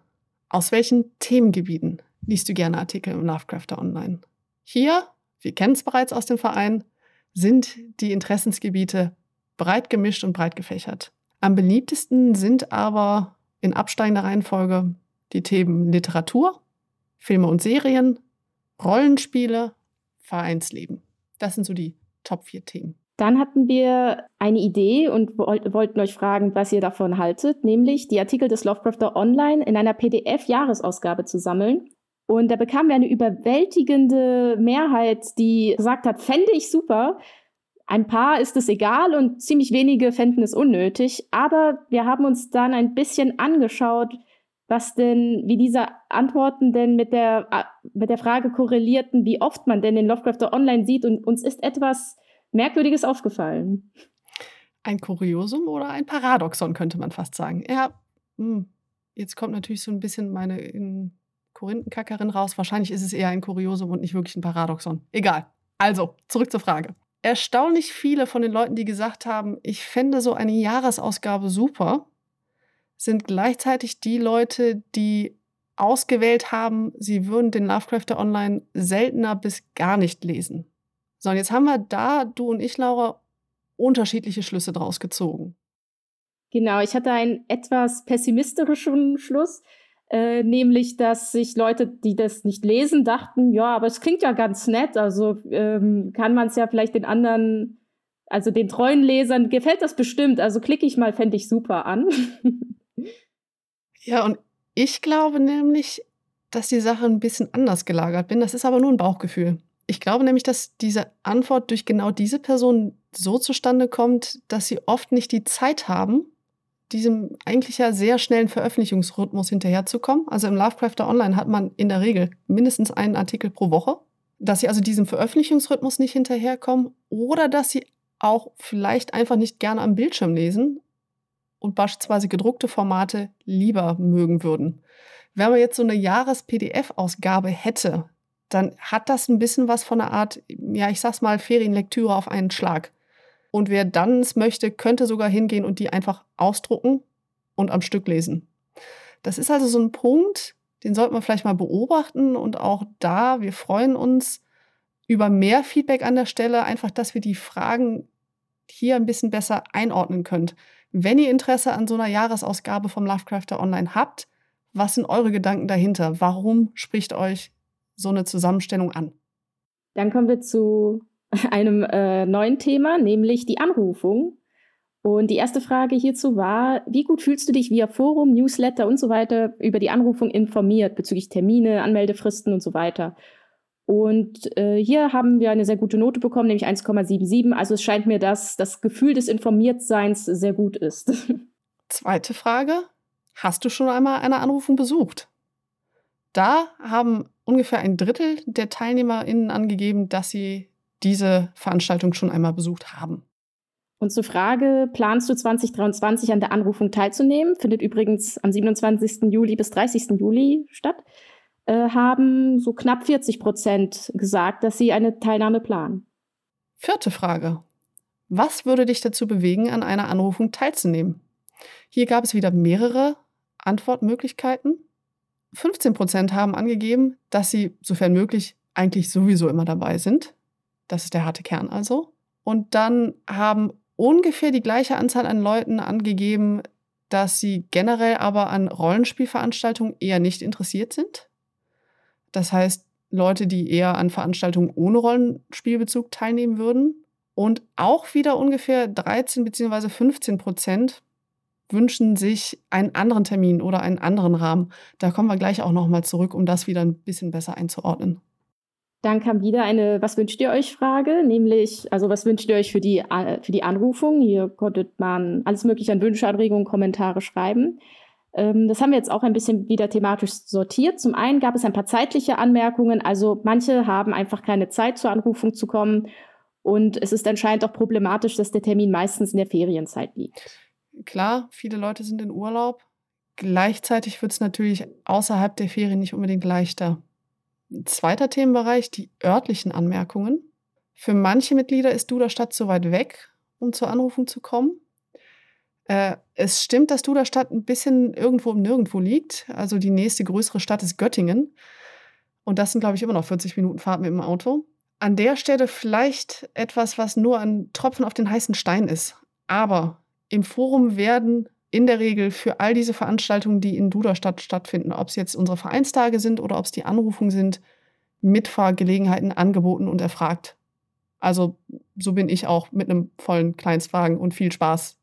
aus welchen Themengebieten liest du gerne Artikel im Lovecrafter Online? Hier, wir kennen es bereits aus dem Verein, sind die Interessensgebiete breit gemischt und breit gefächert. Am beliebtesten sind aber in absteigender Reihenfolge die Themen Literatur, Filme und Serien, Rollenspiele, Vereinsleben. Das sind so die Top 4 Themen. Dann hatten wir eine Idee und wollten euch fragen, was ihr davon haltet, nämlich die Artikel des Lovecrafter Online in einer PDF-Jahresausgabe zu sammeln. Und da bekamen wir eine überwältigende Mehrheit, die gesagt hat, fände ich super. Ein paar ist es egal und ziemlich wenige fänden es unnötig. Aber wir haben uns dann ein bisschen angeschaut, was denn, wie diese Antworten denn mit der, mit der Frage korrelierten, wie oft man denn den Lovecrafter online sieht. Und uns ist etwas Merkwürdiges aufgefallen. Ein Kuriosum oder ein Paradoxon, könnte man fast sagen. Ja, hm, jetzt kommt natürlich so ein bisschen meine Korinthenkackerin raus. Wahrscheinlich ist es eher ein Kuriosum und nicht wirklich ein Paradoxon. Egal. Also, zurück zur Frage erstaunlich viele von den Leuten, die gesagt haben, ich fände so eine Jahresausgabe super, sind gleichzeitig die Leute, die ausgewählt haben, sie würden den Lovecrafter Online seltener bis gar nicht lesen. So, und jetzt haben wir da, du und ich, Laura, unterschiedliche Schlüsse draus gezogen. Genau, ich hatte einen etwas pessimistischen Schluss. Äh, nämlich, dass sich Leute, die das nicht lesen, dachten, ja, aber es klingt ja ganz nett, also ähm, kann man es ja vielleicht den anderen, also den treuen Lesern, gefällt das bestimmt, also klicke ich mal, fände ich super an. ja, und ich glaube nämlich, dass die Sache ein bisschen anders gelagert bin. Das ist aber nur ein Bauchgefühl. Ich glaube nämlich, dass diese Antwort durch genau diese Person so zustande kommt, dass sie oft nicht die Zeit haben, diesem eigentlich ja sehr schnellen Veröffentlichungsrhythmus hinterherzukommen. Also im Lovecrafter Online hat man in der Regel mindestens einen Artikel pro Woche, dass sie also diesem Veröffentlichungsrhythmus nicht hinterherkommen oder dass sie auch vielleicht einfach nicht gerne am Bildschirm lesen und beispielsweise gedruckte Formate lieber mögen würden. Wenn man jetzt so eine Jahres-PDF-Ausgabe hätte, dann hat das ein bisschen was von einer Art, ja, ich sag's mal, Ferienlektüre auf einen Schlag. Und wer dann es möchte, könnte sogar hingehen und die einfach ausdrucken und am Stück lesen. Das ist also so ein Punkt, den sollten wir vielleicht mal beobachten und auch da, wir freuen uns über mehr Feedback an der Stelle, einfach, dass wir die Fragen hier ein bisschen besser einordnen könnt. Wenn ihr Interesse an so einer Jahresausgabe vom Lovecrafter Online habt, was sind eure Gedanken dahinter? Warum spricht euch so eine Zusammenstellung an? Dann kommen wir zu einem äh, neuen Thema, nämlich die Anrufung. Und die erste Frage hierzu war, wie gut fühlst du dich via Forum, Newsletter und so weiter über die Anrufung informiert bezüglich Termine, Anmeldefristen und so weiter? Und äh, hier haben wir eine sehr gute Note bekommen, nämlich 1,77. Also es scheint mir, dass das Gefühl des Informiertseins sehr gut ist. Zweite Frage. Hast du schon einmal eine Anrufung besucht? Da haben ungefähr ein Drittel der TeilnehmerInnen angegeben, dass sie diese Veranstaltung schon einmal besucht haben. Und zur Frage, planst du 2023 an der Anrufung teilzunehmen? Findet übrigens am 27. Juli bis 30. Juli statt. Äh, haben so knapp 40 Prozent gesagt, dass sie eine Teilnahme planen. Vierte Frage. Was würde dich dazu bewegen, an einer Anrufung teilzunehmen? Hier gab es wieder mehrere Antwortmöglichkeiten. 15 Prozent haben angegeben, dass sie, sofern möglich, eigentlich sowieso immer dabei sind. Das ist der harte Kern also. Und dann haben ungefähr die gleiche Anzahl an Leuten angegeben, dass sie generell aber an Rollenspielveranstaltungen eher nicht interessiert sind. Das heißt, Leute, die eher an Veranstaltungen ohne Rollenspielbezug teilnehmen würden. Und auch wieder ungefähr 13 bzw. 15 Prozent wünschen sich einen anderen Termin oder einen anderen Rahmen. Da kommen wir gleich auch nochmal zurück, um das wieder ein bisschen besser einzuordnen. Dann kam wieder eine Was wünscht ihr euch Frage, nämlich, also was wünscht ihr euch für die, äh, für die Anrufung? Hier konnte man alles mögliche an Wünsche, Anregungen, Kommentare schreiben. Ähm, das haben wir jetzt auch ein bisschen wieder thematisch sortiert. Zum einen gab es ein paar zeitliche Anmerkungen, also manche haben einfach keine Zeit zur Anrufung zu kommen und es ist anscheinend auch problematisch, dass der Termin meistens in der Ferienzeit liegt. Klar, viele Leute sind in Urlaub. Gleichzeitig wird es natürlich außerhalb der Ferien nicht unbedingt leichter. Zweiter Themenbereich, die örtlichen Anmerkungen. Für manche Mitglieder ist Duderstadt zu weit weg, um zur Anrufung zu kommen. Äh, es stimmt, dass Duderstadt ein bisschen irgendwo im Nirgendwo liegt. Also die nächste größere Stadt ist Göttingen. Und das sind, glaube ich, immer noch 40 Minuten Fahrt mit dem Auto. An der Stelle vielleicht etwas, was nur ein Tropfen auf den heißen Stein ist. Aber im Forum werden in der Regel für all diese Veranstaltungen, die in Duderstadt stattfinden, ob es jetzt unsere Vereinstage sind oder ob es die Anrufungen sind, Mitfahrgelegenheiten angeboten und erfragt. Also so bin ich auch mit einem vollen Kleinstwagen und viel Spaß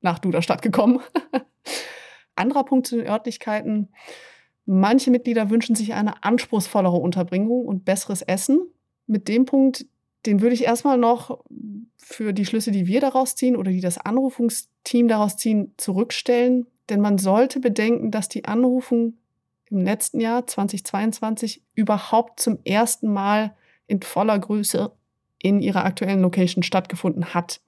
nach Duderstadt gekommen. Anderer Punkt zu den Örtlichkeiten. Manche Mitglieder wünschen sich eine anspruchsvollere Unterbringung und besseres Essen. Mit dem Punkt, den würde ich erstmal noch für die Schlüsse, die wir daraus ziehen oder die das Anrufungsteam daraus ziehen, zurückstellen. Denn man sollte bedenken, dass die Anrufung im letzten Jahr 2022 überhaupt zum ersten Mal in voller Größe in ihrer aktuellen Location stattgefunden hat.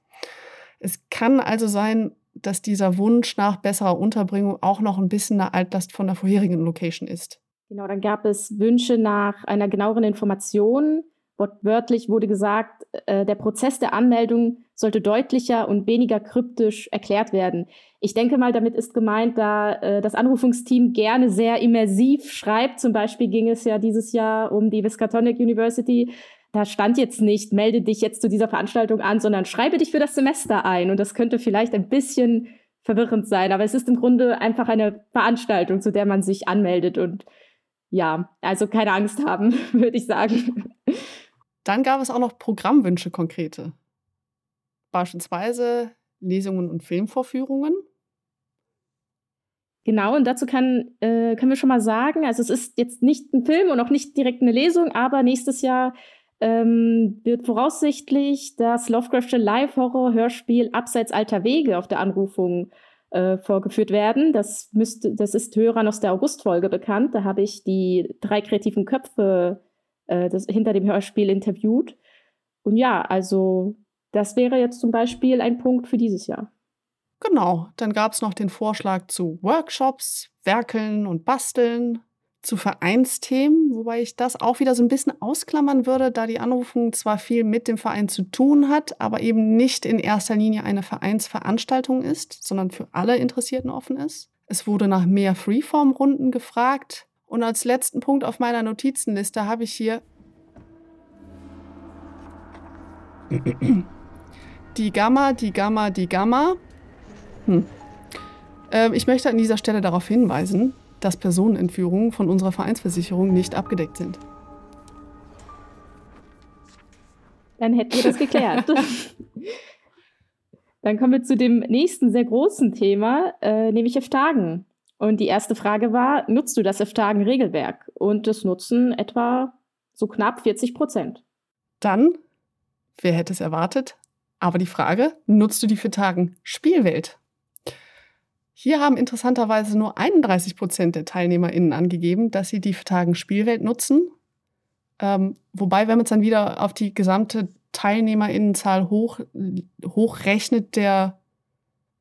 Es kann also sein, dass dieser Wunsch nach besserer Unterbringung auch noch ein bisschen eine Altlast von der vorherigen Location ist. Genau, dann gab es Wünsche nach einer genaueren Information Wortwörtlich wurde gesagt, äh, der Prozess der Anmeldung sollte deutlicher und weniger kryptisch erklärt werden. Ich denke mal, damit ist gemeint, da äh, das Anrufungsteam gerne sehr immersiv schreibt. Zum Beispiel ging es ja dieses Jahr um die Miskatonic University. Da stand jetzt nicht, melde dich jetzt zu dieser Veranstaltung an, sondern schreibe dich für das Semester ein. Und das könnte vielleicht ein bisschen verwirrend sein. Aber es ist im Grunde einfach eine Veranstaltung, zu der man sich anmeldet. Und ja, also keine Angst haben, würde ich sagen. Dann gab es auch noch Programmwünsche konkrete. Beispielsweise Lesungen und Filmvorführungen. Genau, und dazu kann, äh, können wir schon mal sagen, also es ist jetzt nicht ein Film und auch nicht direkt eine Lesung, aber nächstes Jahr ähm, wird voraussichtlich das Lovecraftsche Live-Horror-Hörspiel Abseits alter Wege auf der Anrufung äh, vorgeführt werden. Das, müsste, das ist Hörern aus der August-Folge bekannt. Da habe ich die drei kreativen Köpfe äh, das, hinter dem Hörspiel interviewt. Und ja, also das wäre jetzt zum Beispiel ein Punkt für dieses Jahr. Genau, dann gab es noch den Vorschlag zu Workshops, Werkeln und Basteln, zu Vereinsthemen, wobei ich das auch wieder so ein bisschen ausklammern würde, da die Anrufung zwar viel mit dem Verein zu tun hat, aber eben nicht in erster Linie eine Vereinsveranstaltung ist, sondern für alle Interessierten offen ist. Es wurde nach mehr Freeform-Runden gefragt, und als letzten Punkt auf meiner Notizenliste habe ich hier Die Gamma, die Gamma, die Gamma. Hm. Ähm, ich möchte an dieser Stelle darauf hinweisen, dass Personenentführungen von unserer Vereinsversicherung nicht abgedeckt sind. Dann hätten wir das geklärt. Dann kommen wir zu dem nächsten sehr großen Thema, äh, nämlich F-Tagen. Und die erste Frage war, nutzt du das F-Tagen-Regelwerk? Und das nutzen etwa so knapp 40 Prozent. Dann, wer hätte es erwartet? Aber die Frage, nutzt du die F-Tagen Spielwelt? Hier haben interessanterweise nur 31 Prozent der TeilnehmerInnen angegeben, dass sie die F-Tagen Spielwelt nutzen. Ähm, wobei, wenn man es dann wieder auf die gesamte TeilnehmerInnenzahl hoch, hochrechnet der,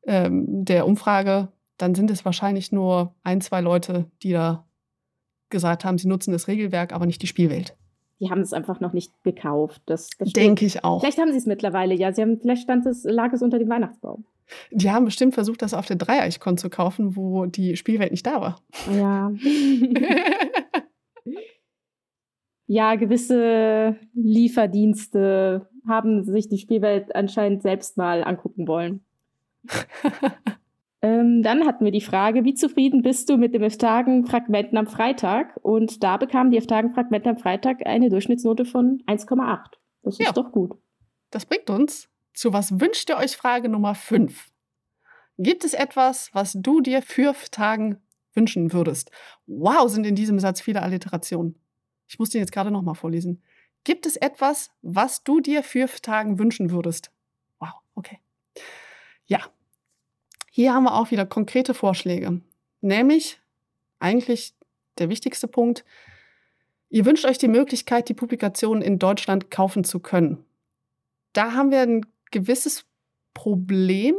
ähm, der Umfrage, dann sind es wahrscheinlich nur ein, zwei Leute, die da gesagt haben, sie nutzen das Regelwerk, aber nicht die Spielwelt. Die haben es einfach noch nicht gekauft. Das, das Denke ich auch. Vielleicht haben sie es mittlerweile, ja. Sie haben, vielleicht stand es, lag es unter dem Weihnachtsbaum. Die haben bestimmt versucht, das auf der Dreieichkon zu kaufen, wo die Spielwelt nicht da war. Ja. ja, gewisse Lieferdienste haben sich die Spielwelt anscheinend selbst mal angucken wollen. ähm, dann hatten wir die Frage, wie zufrieden bist du mit dem F-Tagen-Fragmenten am Freitag? Und da bekamen die F-Tagen-Fragmente am Freitag eine Durchschnittsnote von 1,8. Das ist ja. doch gut. Das bringt uns zu Was wünscht ihr euch? Frage Nummer 5. Gibt es etwas, was du dir für Tagen wünschen würdest? Wow, sind in diesem Satz viele Alliterationen. Ich muss den jetzt gerade nochmal vorlesen. Gibt es etwas, was du dir für Tagen wünschen würdest? Wow, okay. Ja, hier haben wir auch wieder konkrete Vorschläge. Nämlich eigentlich der wichtigste Punkt. Ihr wünscht euch die Möglichkeit, die Publikationen in Deutschland kaufen zu können. Da haben wir ein gewisses Problem,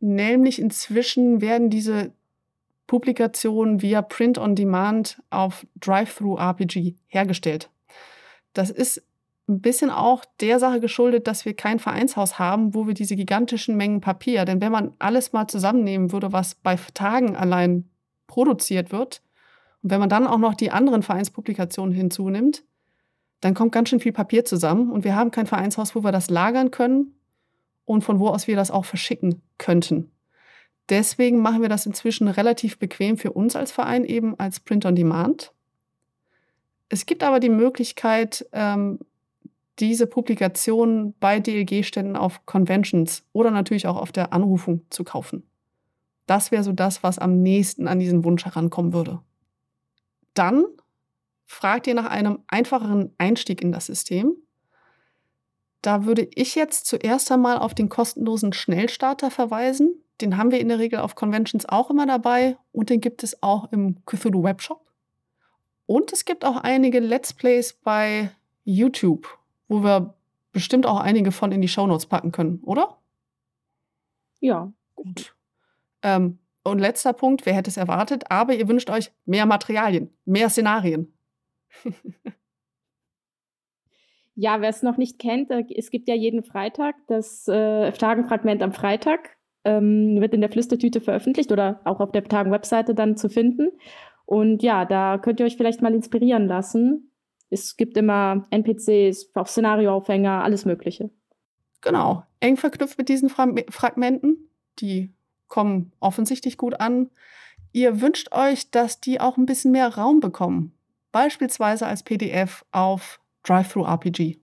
nämlich inzwischen werden diese Publikation via Print on Demand auf Drive-Thru-RPG hergestellt. Das ist ein bisschen auch der Sache geschuldet, dass wir kein Vereinshaus haben, wo wir diese gigantischen Mengen Papier, denn wenn man alles mal zusammennehmen würde, was bei Tagen allein produziert wird, und wenn man dann auch noch die anderen Vereinspublikationen hinzunimmt, dann kommt ganz schön viel Papier zusammen und wir haben kein Vereinshaus, wo wir das lagern können und von wo aus wir das auch verschicken könnten. Deswegen machen wir das inzwischen relativ bequem für uns als Verein, eben als Print on Demand. Es gibt aber die Möglichkeit, ähm, diese Publikationen bei DLG-Ständen auf Conventions oder natürlich auch auf der Anrufung zu kaufen. Das wäre so das, was am nächsten an diesen Wunsch herankommen würde. Dann fragt ihr nach einem einfacheren Einstieg in das System. Da würde ich jetzt zuerst einmal auf den kostenlosen Schnellstarter verweisen. Den haben wir in der Regel auf Conventions auch immer dabei und den gibt es auch im Cthulhu Webshop. Und es gibt auch einige Let's Plays bei YouTube, wo wir bestimmt auch einige von in die Shownotes packen können, oder? Ja. Gut. Ähm, und letzter Punkt, wer hätte es erwartet, aber ihr wünscht euch mehr Materialien, mehr Szenarien. ja, wer es noch nicht kennt, es gibt ja jeden Freitag das äh, Tagenfragment am Freitag ähm, wird in der Flüstertüte veröffentlicht oder auch auf der Tagen-Webseite dann zu finden. Und ja, da könnt ihr euch vielleicht mal inspirieren lassen. Es gibt immer NPCs, auch Szenarioaufhänger, alles Mögliche. Genau, eng verknüpft mit diesen Fra Fragmenten. Die kommen offensichtlich gut an. Ihr wünscht euch, dass die auch ein bisschen mehr Raum bekommen. Beispielsweise als PDF auf Drive-Thru-RPG.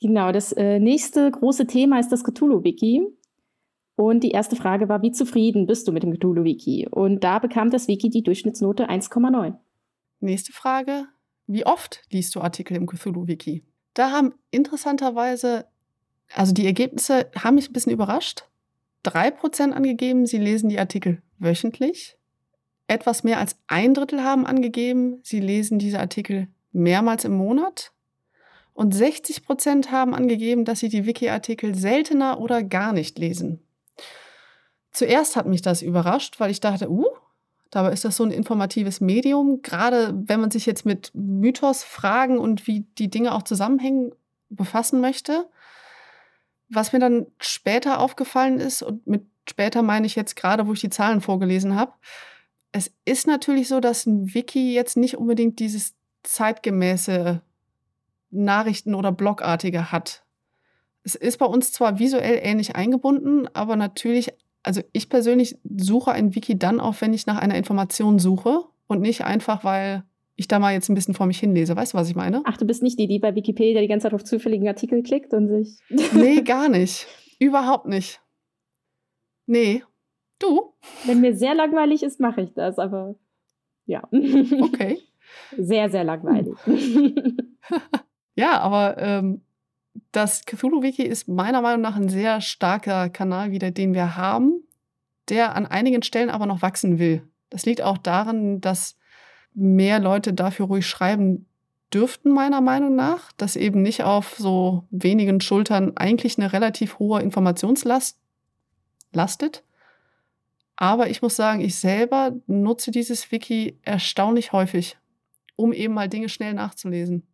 Genau, das äh, nächste große Thema ist das Cthulhu-Wiki. Und die erste Frage war, wie zufrieden bist du mit dem Cthulhu-Wiki? Und da bekam das Wiki die Durchschnittsnote 1,9. Nächste Frage, wie oft liest du Artikel im Cthulhu-Wiki? Da haben interessanterweise, also die Ergebnisse haben mich ein bisschen überrascht. 3% angegeben, sie lesen die Artikel wöchentlich. Etwas mehr als ein Drittel haben angegeben, sie lesen diese Artikel mehrmals im Monat. Und 60% haben angegeben, dass sie die Wiki-Artikel seltener oder gar nicht lesen. Zuerst hat mich das überrascht, weil ich dachte, uh, dabei ist das so ein informatives Medium, gerade wenn man sich jetzt mit Mythos, Fragen und wie die Dinge auch zusammenhängen befassen möchte. Was mir dann später aufgefallen ist, und mit später meine ich jetzt gerade, wo ich die Zahlen vorgelesen habe, es ist natürlich so, dass ein Wiki jetzt nicht unbedingt dieses zeitgemäße Nachrichten- oder Blogartige hat. Es ist bei uns zwar visuell ähnlich eingebunden, aber natürlich, also ich persönlich suche ein Wiki dann auf, wenn ich nach einer Information suche und nicht einfach, weil ich da mal jetzt ein bisschen vor mich hinlese. Weißt du, was ich meine? Ach, du bist nicht die, die bei Wikipedia die ganze Zeit auf zufälligen Artikel klickt und sich. nee, gar nicht. Überhaupt nicht. Nee. Du? Wenn mir sehr langweilig ist, mache ich das, aber ja. Okay. Sehr, sehr langweilig. Ja, aber ähm, das Cthulhu-Wiki ist meiner Meinung nach ein sehr starker Kanal wieder, den wir haben, der an einigen Stellen aber noch wachsen will. Das liegt auch daran, dass mehr Leute dafür ruhig schreiben dürften, meiner Meinung nach, dass eben nicht auf so wenigen Schultern eigentlich eine relativ hohe Informationslast lastet. Aber ich muss sagen, ich selber nutze dieses Wiki erstaunlich häufig, um eben mal Dinge schnell nachzulesen.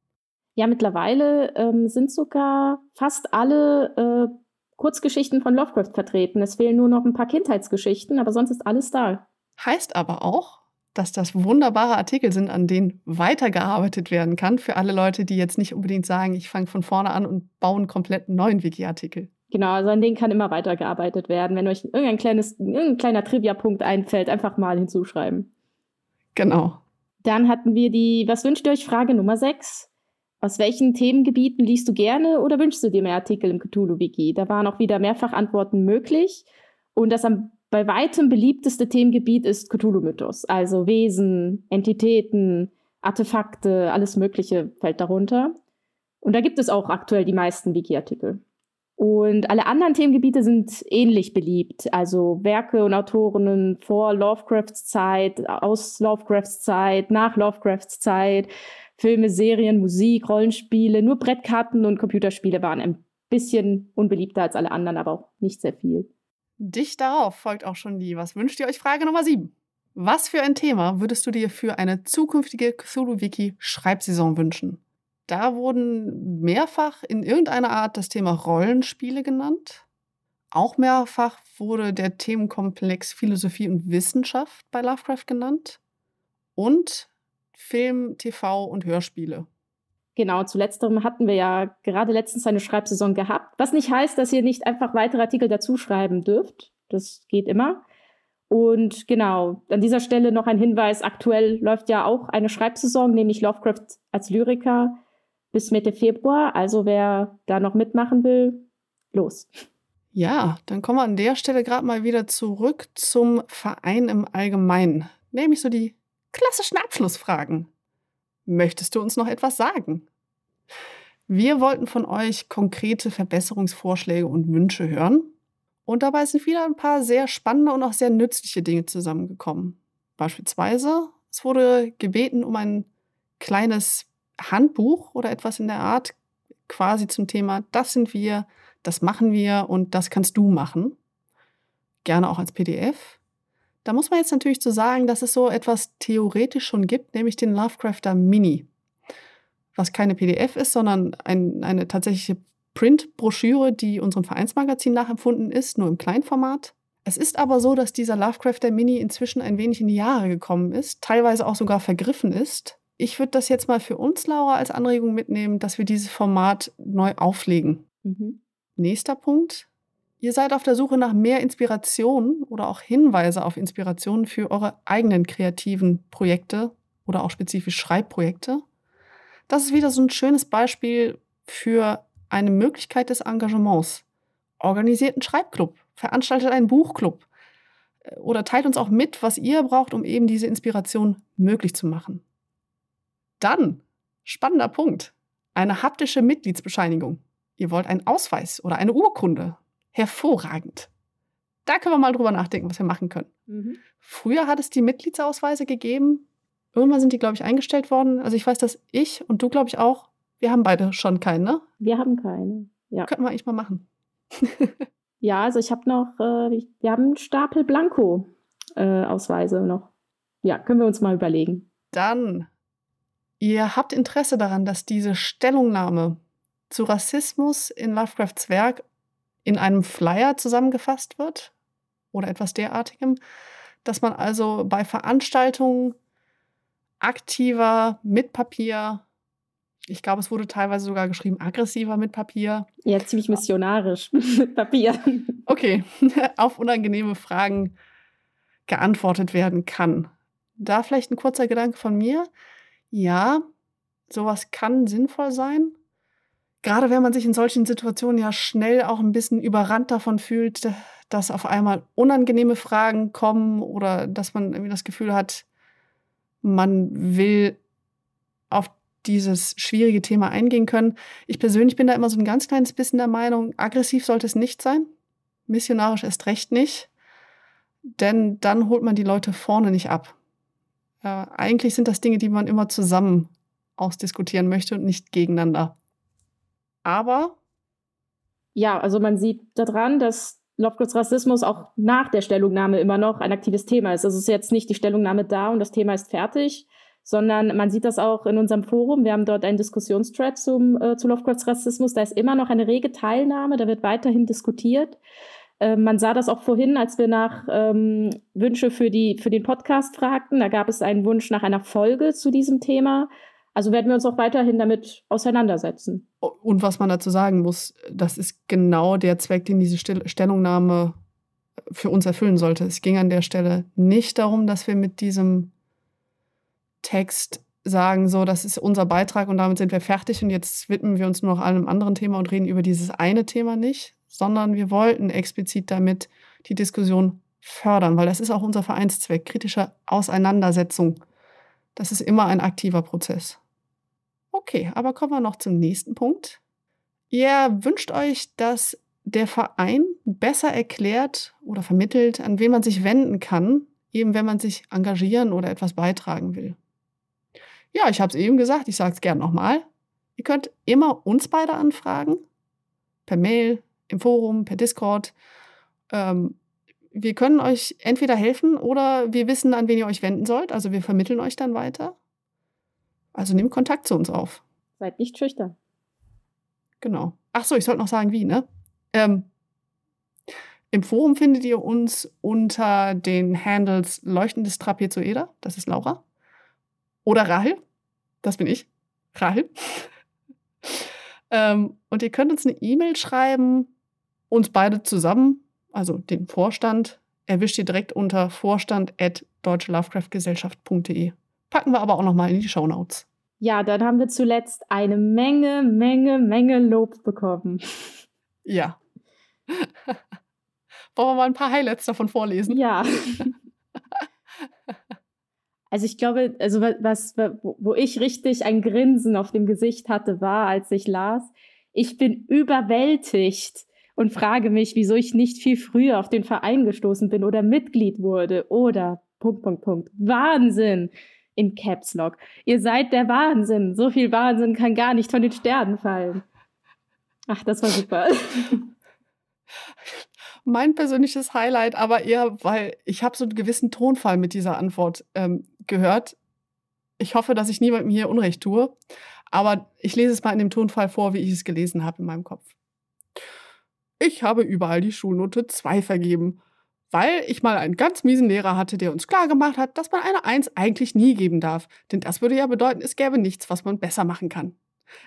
Ja, mittlerweile ähm, sind sogar fast alle äh, Kurzgeschichten von Lovecraft vertreten. Es fehlen nur noch ein paar Kindheitsgeschichten, aber sonst ist alles da. Heißt aber auch, dass das wunderbare Artikel sind, an denen weitergearbeitet werden kann für alle Leute, die jetzt nicht unbedingt sagen, ich fange von vorne an und baue einen kompletten neuen Wiki-Artikel. Genau, also an denen kann immer weitergearbeitet werden. Wenn euch irgendein, kleines, irgendein kleiner Trivia-Punkt einfällt, einfach mal hinzuschreiben. Genau. Dann hatten wir die Was wünscht ihr euch? Frage Nummer 6. Aus welchen Themengebieten liest du gerne oder wünschst du dir mehr Artikel im Cthulhu-Wiki? Da waren auch wieder mehrfach Antworten möglich. Und das am bei weitem beliebteste Themengebiet ist Cthulhu-Mythos. Also Wesen, Entitäten, Artefakte, alles Mögliche fällt darunter. Und da gibt es auch aktuell die meisten Wiki-Artikel. Und alle anderen Themengebiete sind ähnlich beliebt. Also Werke und Autorinnen vor Lovecrafts Zeit, aus Lovecrafts Zeit, nach Lovecrafts Zeit, Filme, Serien, Musik, Rollenspiele, nur Brettkarten und Computerspiele waren ein bisschen unbeliebter als alle anderen, aber auch nicht sehr viel. Dicht darauf folgt auch schon die Was wünscht ihr euch? Frage Nummer 7. Was für ein Thema würdest du dir für eine zukünftige Cthulhu-Wiki-Schreibsaison wünschen? Da wurden mehrfach in irgendeiner Art das Thema Rollenspiele genannt. Auch mehrfach wurde der Themenkomplex Philosophie und Wissenschaft bei Lovecraft genannt. Und Film, TV und Hörspiele. Genau, zu letzterem hatten wir ja gerade letztens eine Schreibsaison gehabt. Was nicht heißt, dass ihr nicht einfach weitere Artikel dazu schreiben dürft. Das geht immer. Und genau, an dieser Stelle noch ein Hinweis. Aktuell läuft ja auch eine Schreibsaison, nämlich Lovecraft als Lyriker bis Mitte Februar. Also wer da noch mitmachen will, los. Ja, dann kommen wir an der Stelle gerade mal wieder zurück zum Verein im Allgemeinen. Nämlich so die klassischen Abschlussfragen. Möchtest du uns noch etwas sagen? Wir wollten von euch konkrete Verbesserungsvorschläge und Wünsche hören. Und dabei sind wieder ein paar sehr spannende und auch sehr nützliche Dinge zusammengekommen. Beispielsweise, es wurde gebeten um ein kleines Handbuch oder etwas in der Art, quasi zum Thema, das sind wir, das machen wir und das kannst du machen. Gerne auch als PDF. Da muss man jetzt natürlich zu sagen, dass es so etwas theoretisch schon gibt, nämlich den Lovecrafter Mini. Was keine PDF ist, sondern ein, eine tatsächliche Print-Broschüre, die unserem Vereinsmagazin nachempfunden ist, nur im Kleinformat. Es ist aber so, dass dieser Lovecrafter Mini inzwischen ein wenig in die Jahre gekommen ist, teilweise auch sogar vergriffen ist. Ich würde das jetzt mal für uns, Laura, als Anregung mitnehmen, dass wir dieses Format neu auflegen. Mhm. Nächster Punkt. Ihr seid auf der Suche nach mehr Inspiration oder auch Hinweise auf Inspirationen für eure eigenen kreativen Projekte oder auch spezifisch Schreibprojekte. Das ist wieder so ein schönes Beispiel für eine Möglichkeit des Engagements. Organisiert einen Schreibclub, veranstaltet einen Buchclub äh, oder teilt uns auch mit, was ihr braucht, um eben diese Inspiration möglich zu machen. Dann, spannender Punkt, eine haptische Mitgliedsbescheinigung. Ihr wollt einen Ausweis oder eine Urkunde hervorragend. Da können wir mal drüber nachdenken, was wir machen können. Mhm. Früher hat es die Mitgliedsausweise gegeben. Irgendwann sind die, glaube ich, eingestellt worden. Also ich weiß, dass ich und du, glaube ich, auch, wir haben beide schon keinen, ne? Wir haben keine, ja. Könnten wir eigentlich mal machen. ja, also ich habe noch, äh, wir haben einen Stapel Blanko-Ausweise äh, noch. Ja, können wir uns mal überlegen. Dann, ihr habt Interesse daran, dass diese Stellungnahme zu Rassismus in Lovecrafts Werk in einem Flyer zusammengefasst wird oder etwas derartigem, dass man also bei Veranstaltungen aktiver mit Papier Ich glaube, es wurde teilweise sogar geschrieben aggressiver mit Papier. Ja, ziemlich missionarisch mit Papier. Okay, auf unangenehme Fragen geantwortet werden kann. Da vielleicht ein kurzer Gedanke von mir. Ja, sowas kann sinnvoll sein. Gerade wenn man sich in solchen Situationen ja schnell auch ein bisschen überrannt davon fühlt, dass auf einmal unangenehme Fragen kommen oder dass man irgendwie das Gefühl hat, man will auf dieses schwierige Thema eingehen können. Ich persönlich bin da immer so ein ganz kleines bisschen der Meinung, aggressiv sollte es nicht sein, missionarisch erst recht nicht, denn dann holt man die Leute vorne nicht ab. Äh, eigentlich sind das Dinge, die man immer zusammen ausdiskutieren möchte und nicht gegeneinander. Aber ja, also man sieht daran, dass Lovecrafts Rassismus auch nach der Stellungnahme immer noch ein aktives Thema ist. Also es ist jetzt nicht die Stellungnahme da und das Thema ist fertig, sondern man sieht das auch in unserem Forum. Wir haben dort einen Diskussionstread zum, äh, zu Lovecrafts Rassismus. Da ist immer noch eine rege Teilnahme, da wird weiterhin diskutiert. Äh, man sah das auch vorhin, als wir nach ähm, Wünsche für, die, für den Podcast fragten. Da gab es einen Wunsch nach einer Folge zu diesem Thema. Also werden wir uns auch weiterhin damit auseinandersetzen. Und was man dazu sagen muss, das ist genau der Zweck, den diese Stellungnahme für uns erfüllen sollte. Es ging an der Stelle nicht darum, dass wir mit diesem Text sagen, so, das ist unser Beitrag und damit sind wir fertig und jetzt widmen wir uns nur noch einem anderen Thema und reden über dieses eine Thema nicht, sondern wir wollten explizit damit die Diskussion fördern, weil das ist auch unser Vereinszweck, kritische Auseinandersetzung. Das ist immer ein aktiver Prozess. Okay, aber kommen wir noch zum nächsten Punkt. Ihr wünscht euch, dass der Verein besser erklärt oder vermittelt, an wen man sich wenden kann, eben wenn man sich engagieren oder etwas beitragen will. Ja, ich habe es eben gesagt, ich sage es gern nochmal. Ihr könnt immer uns beide anfragen, per Mail, im Forum, per Discord. Ähm, wir können euch entweder helfen oder wir wissen, an wen ihr euch wenden sollt. Also wir vermitteln euch dann weiter. Also nehmt Kontakt zu uns auf. Seid nicht schüchtern. Genau. Ach so, ich sollte noch sagen, wie, ne? Ähm, Im Forum findet ihr uns unter den Handles Leuchtendes Trapezoeder, das ist Laura, oder Rahel, das bin ich, Rahel. ähm, und ihr könnt uns eine E-Mail schreiben, uns beide zusammen, also den Vorstand, erwischt ihr direkt unter vorstand.deutschelovecraftgesellschaft.de. Packen wir aber auch nochmal in die Show Notes. Ja, dann haben wir zuletzt eine Menge, Menge, Menge Lob bekommen. Ja. Wollen wir mal ein paar Highlights davon vorlesen? Ja. Also ich glaube, also was, wo ich richtig ein Grinsen auf dem Gesicht hatte, war, als ich las, ich bin überwältigt und frage mich, wieso ich nicht viel früher auf den Verein gestoßen bin oder Mitglied wurde oder Punkt, Punkt, Punkt. Wahnsinn in Caps Lock. Ihr seid der Wahnsinn. So viel Wahnsinn kann gar nicht von den Sternen fallen. Ach, das war super. mein persönliches Highlight, aber eher, weil ich habe so einen gewissen Tonfall mit dieser Antwort ähm, gehört. Ich hoffe, dass ich niemandem hier Unrecht tue, aber ich lese es mal in dem Tonfall vor, wie ich es gelesen habe in meinem Kopf. Ich habe überall die Schulnote 2 vergeben, weil ich mal einen ganz miesen Lehrer hatte, der uns klargemacht hat, dass man eine 1 eigentlich nie geben darf, denn das würde ja bedeuten, es gäbe nichts, was man besser machen kann.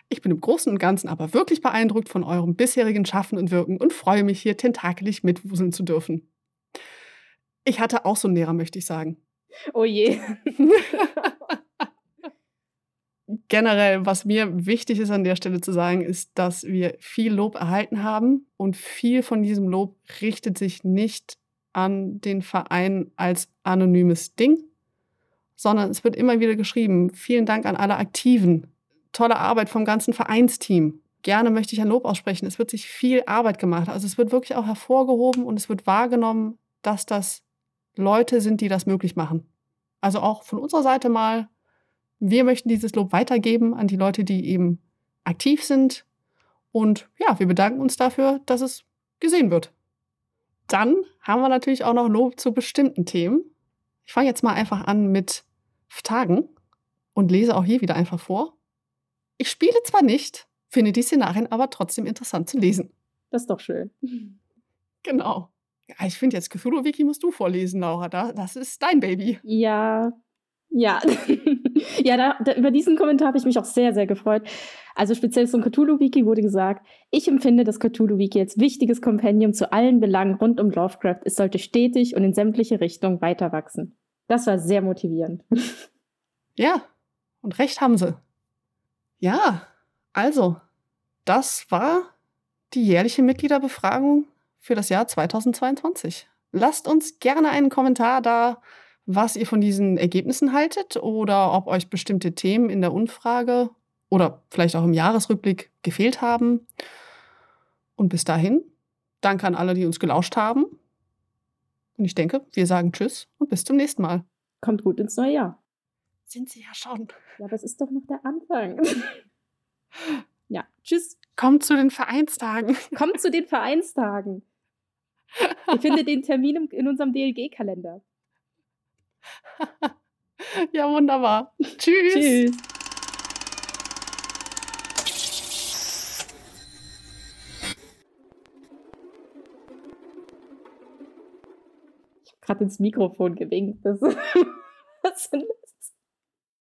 Ich bin im Großen und Ganzen aber wirklich beeindruckt von eurem bisherigen Schaffen und Wirken und freue mich hier tentakelig mitwuseln zu dürfen. Ich hatte auch so einen Lehrer, möchte ich sagen. Oh je. Generell, was mir wichtig ist an der Stelle zu sagen, ist, dass wir viel Lob erhalten haben und viel von diesem Lob richtet sich nicht an den Verein als anonymes Ding, sondern es wird immer wieder geschrieben, vielen Dank an alle Aktiven, tolle Arbeit vom ganzen Vereinsteam. Gerne möchte ich ein Lob aussprechen. Es wird sich viel Arbeit gemacht. Also es wird wirklich auch hervorgehoben und es wird wahrgenommen, dass das Leute sind, die das möglich machen. Also auch von unserer Seite mal, wir möchten dieses Lob weitergeben an die Leute, die eben aktiv sind. Und ja, wir bedanken uns dafür, dass es gesehen wird. Dann haben wir natürlich auch noch Lob zu bestimmten Themen. Ich fange jetzt mal einfach an mit Tagen und lese auch hier wieder einfach vor. Ich spiele zwar nicht, finde die Szenarien aber trotzdem interessant zu lesen. Das ist doch schön. Genau. Ja, ich finde jetzt Cthulhu-Wiki musst du vorlesen, Laura. Das ist dein Baby. Ja, ja. ja, da, da, über diesen Kommentar habe ich mich auch sehr, sehr gefreut. Also speziell zum Cthulhu-Wiki wurde gesagt, ich empfinde das Cthulhu-Wiki als wichtiges Kompendium zu allen Belangen rund um Lovecraft. Es sollte stetig und in sämtliche Richtungen weiter wachsen. Das war sehr motivierend. Ja, und recht haben sie. Ja, also, das war die jährliche Mitgliederbefragung für das Jahr 2022. Lasst uns gerne einen Kommentar da, was ihr von diesen Ergebnissen haltet oder ob euch bestimmte Themen in der Umfrage oder vielleicht auch im Jahresrückblick gefehlt haben. Und bis dahin, danke an alle, die uns gelauscht haben. Und ich denke, wir sagen Tschüss und bis zum nächsten Mal. Kommt gut ins neue Jahr. Sind sie ja schon. Ja, aber es ist doch noch der Anfang. ja, tschüss. Kommt zu den Vereinstagen. Kommt zu den Vereinstagen. Ich finde den Termin in unserem DLG-Kalender. ja, wunderbar. Tschüss. Tschüss. Ich habe gerade ins Mikrofon gewinkt. Das, was sind das?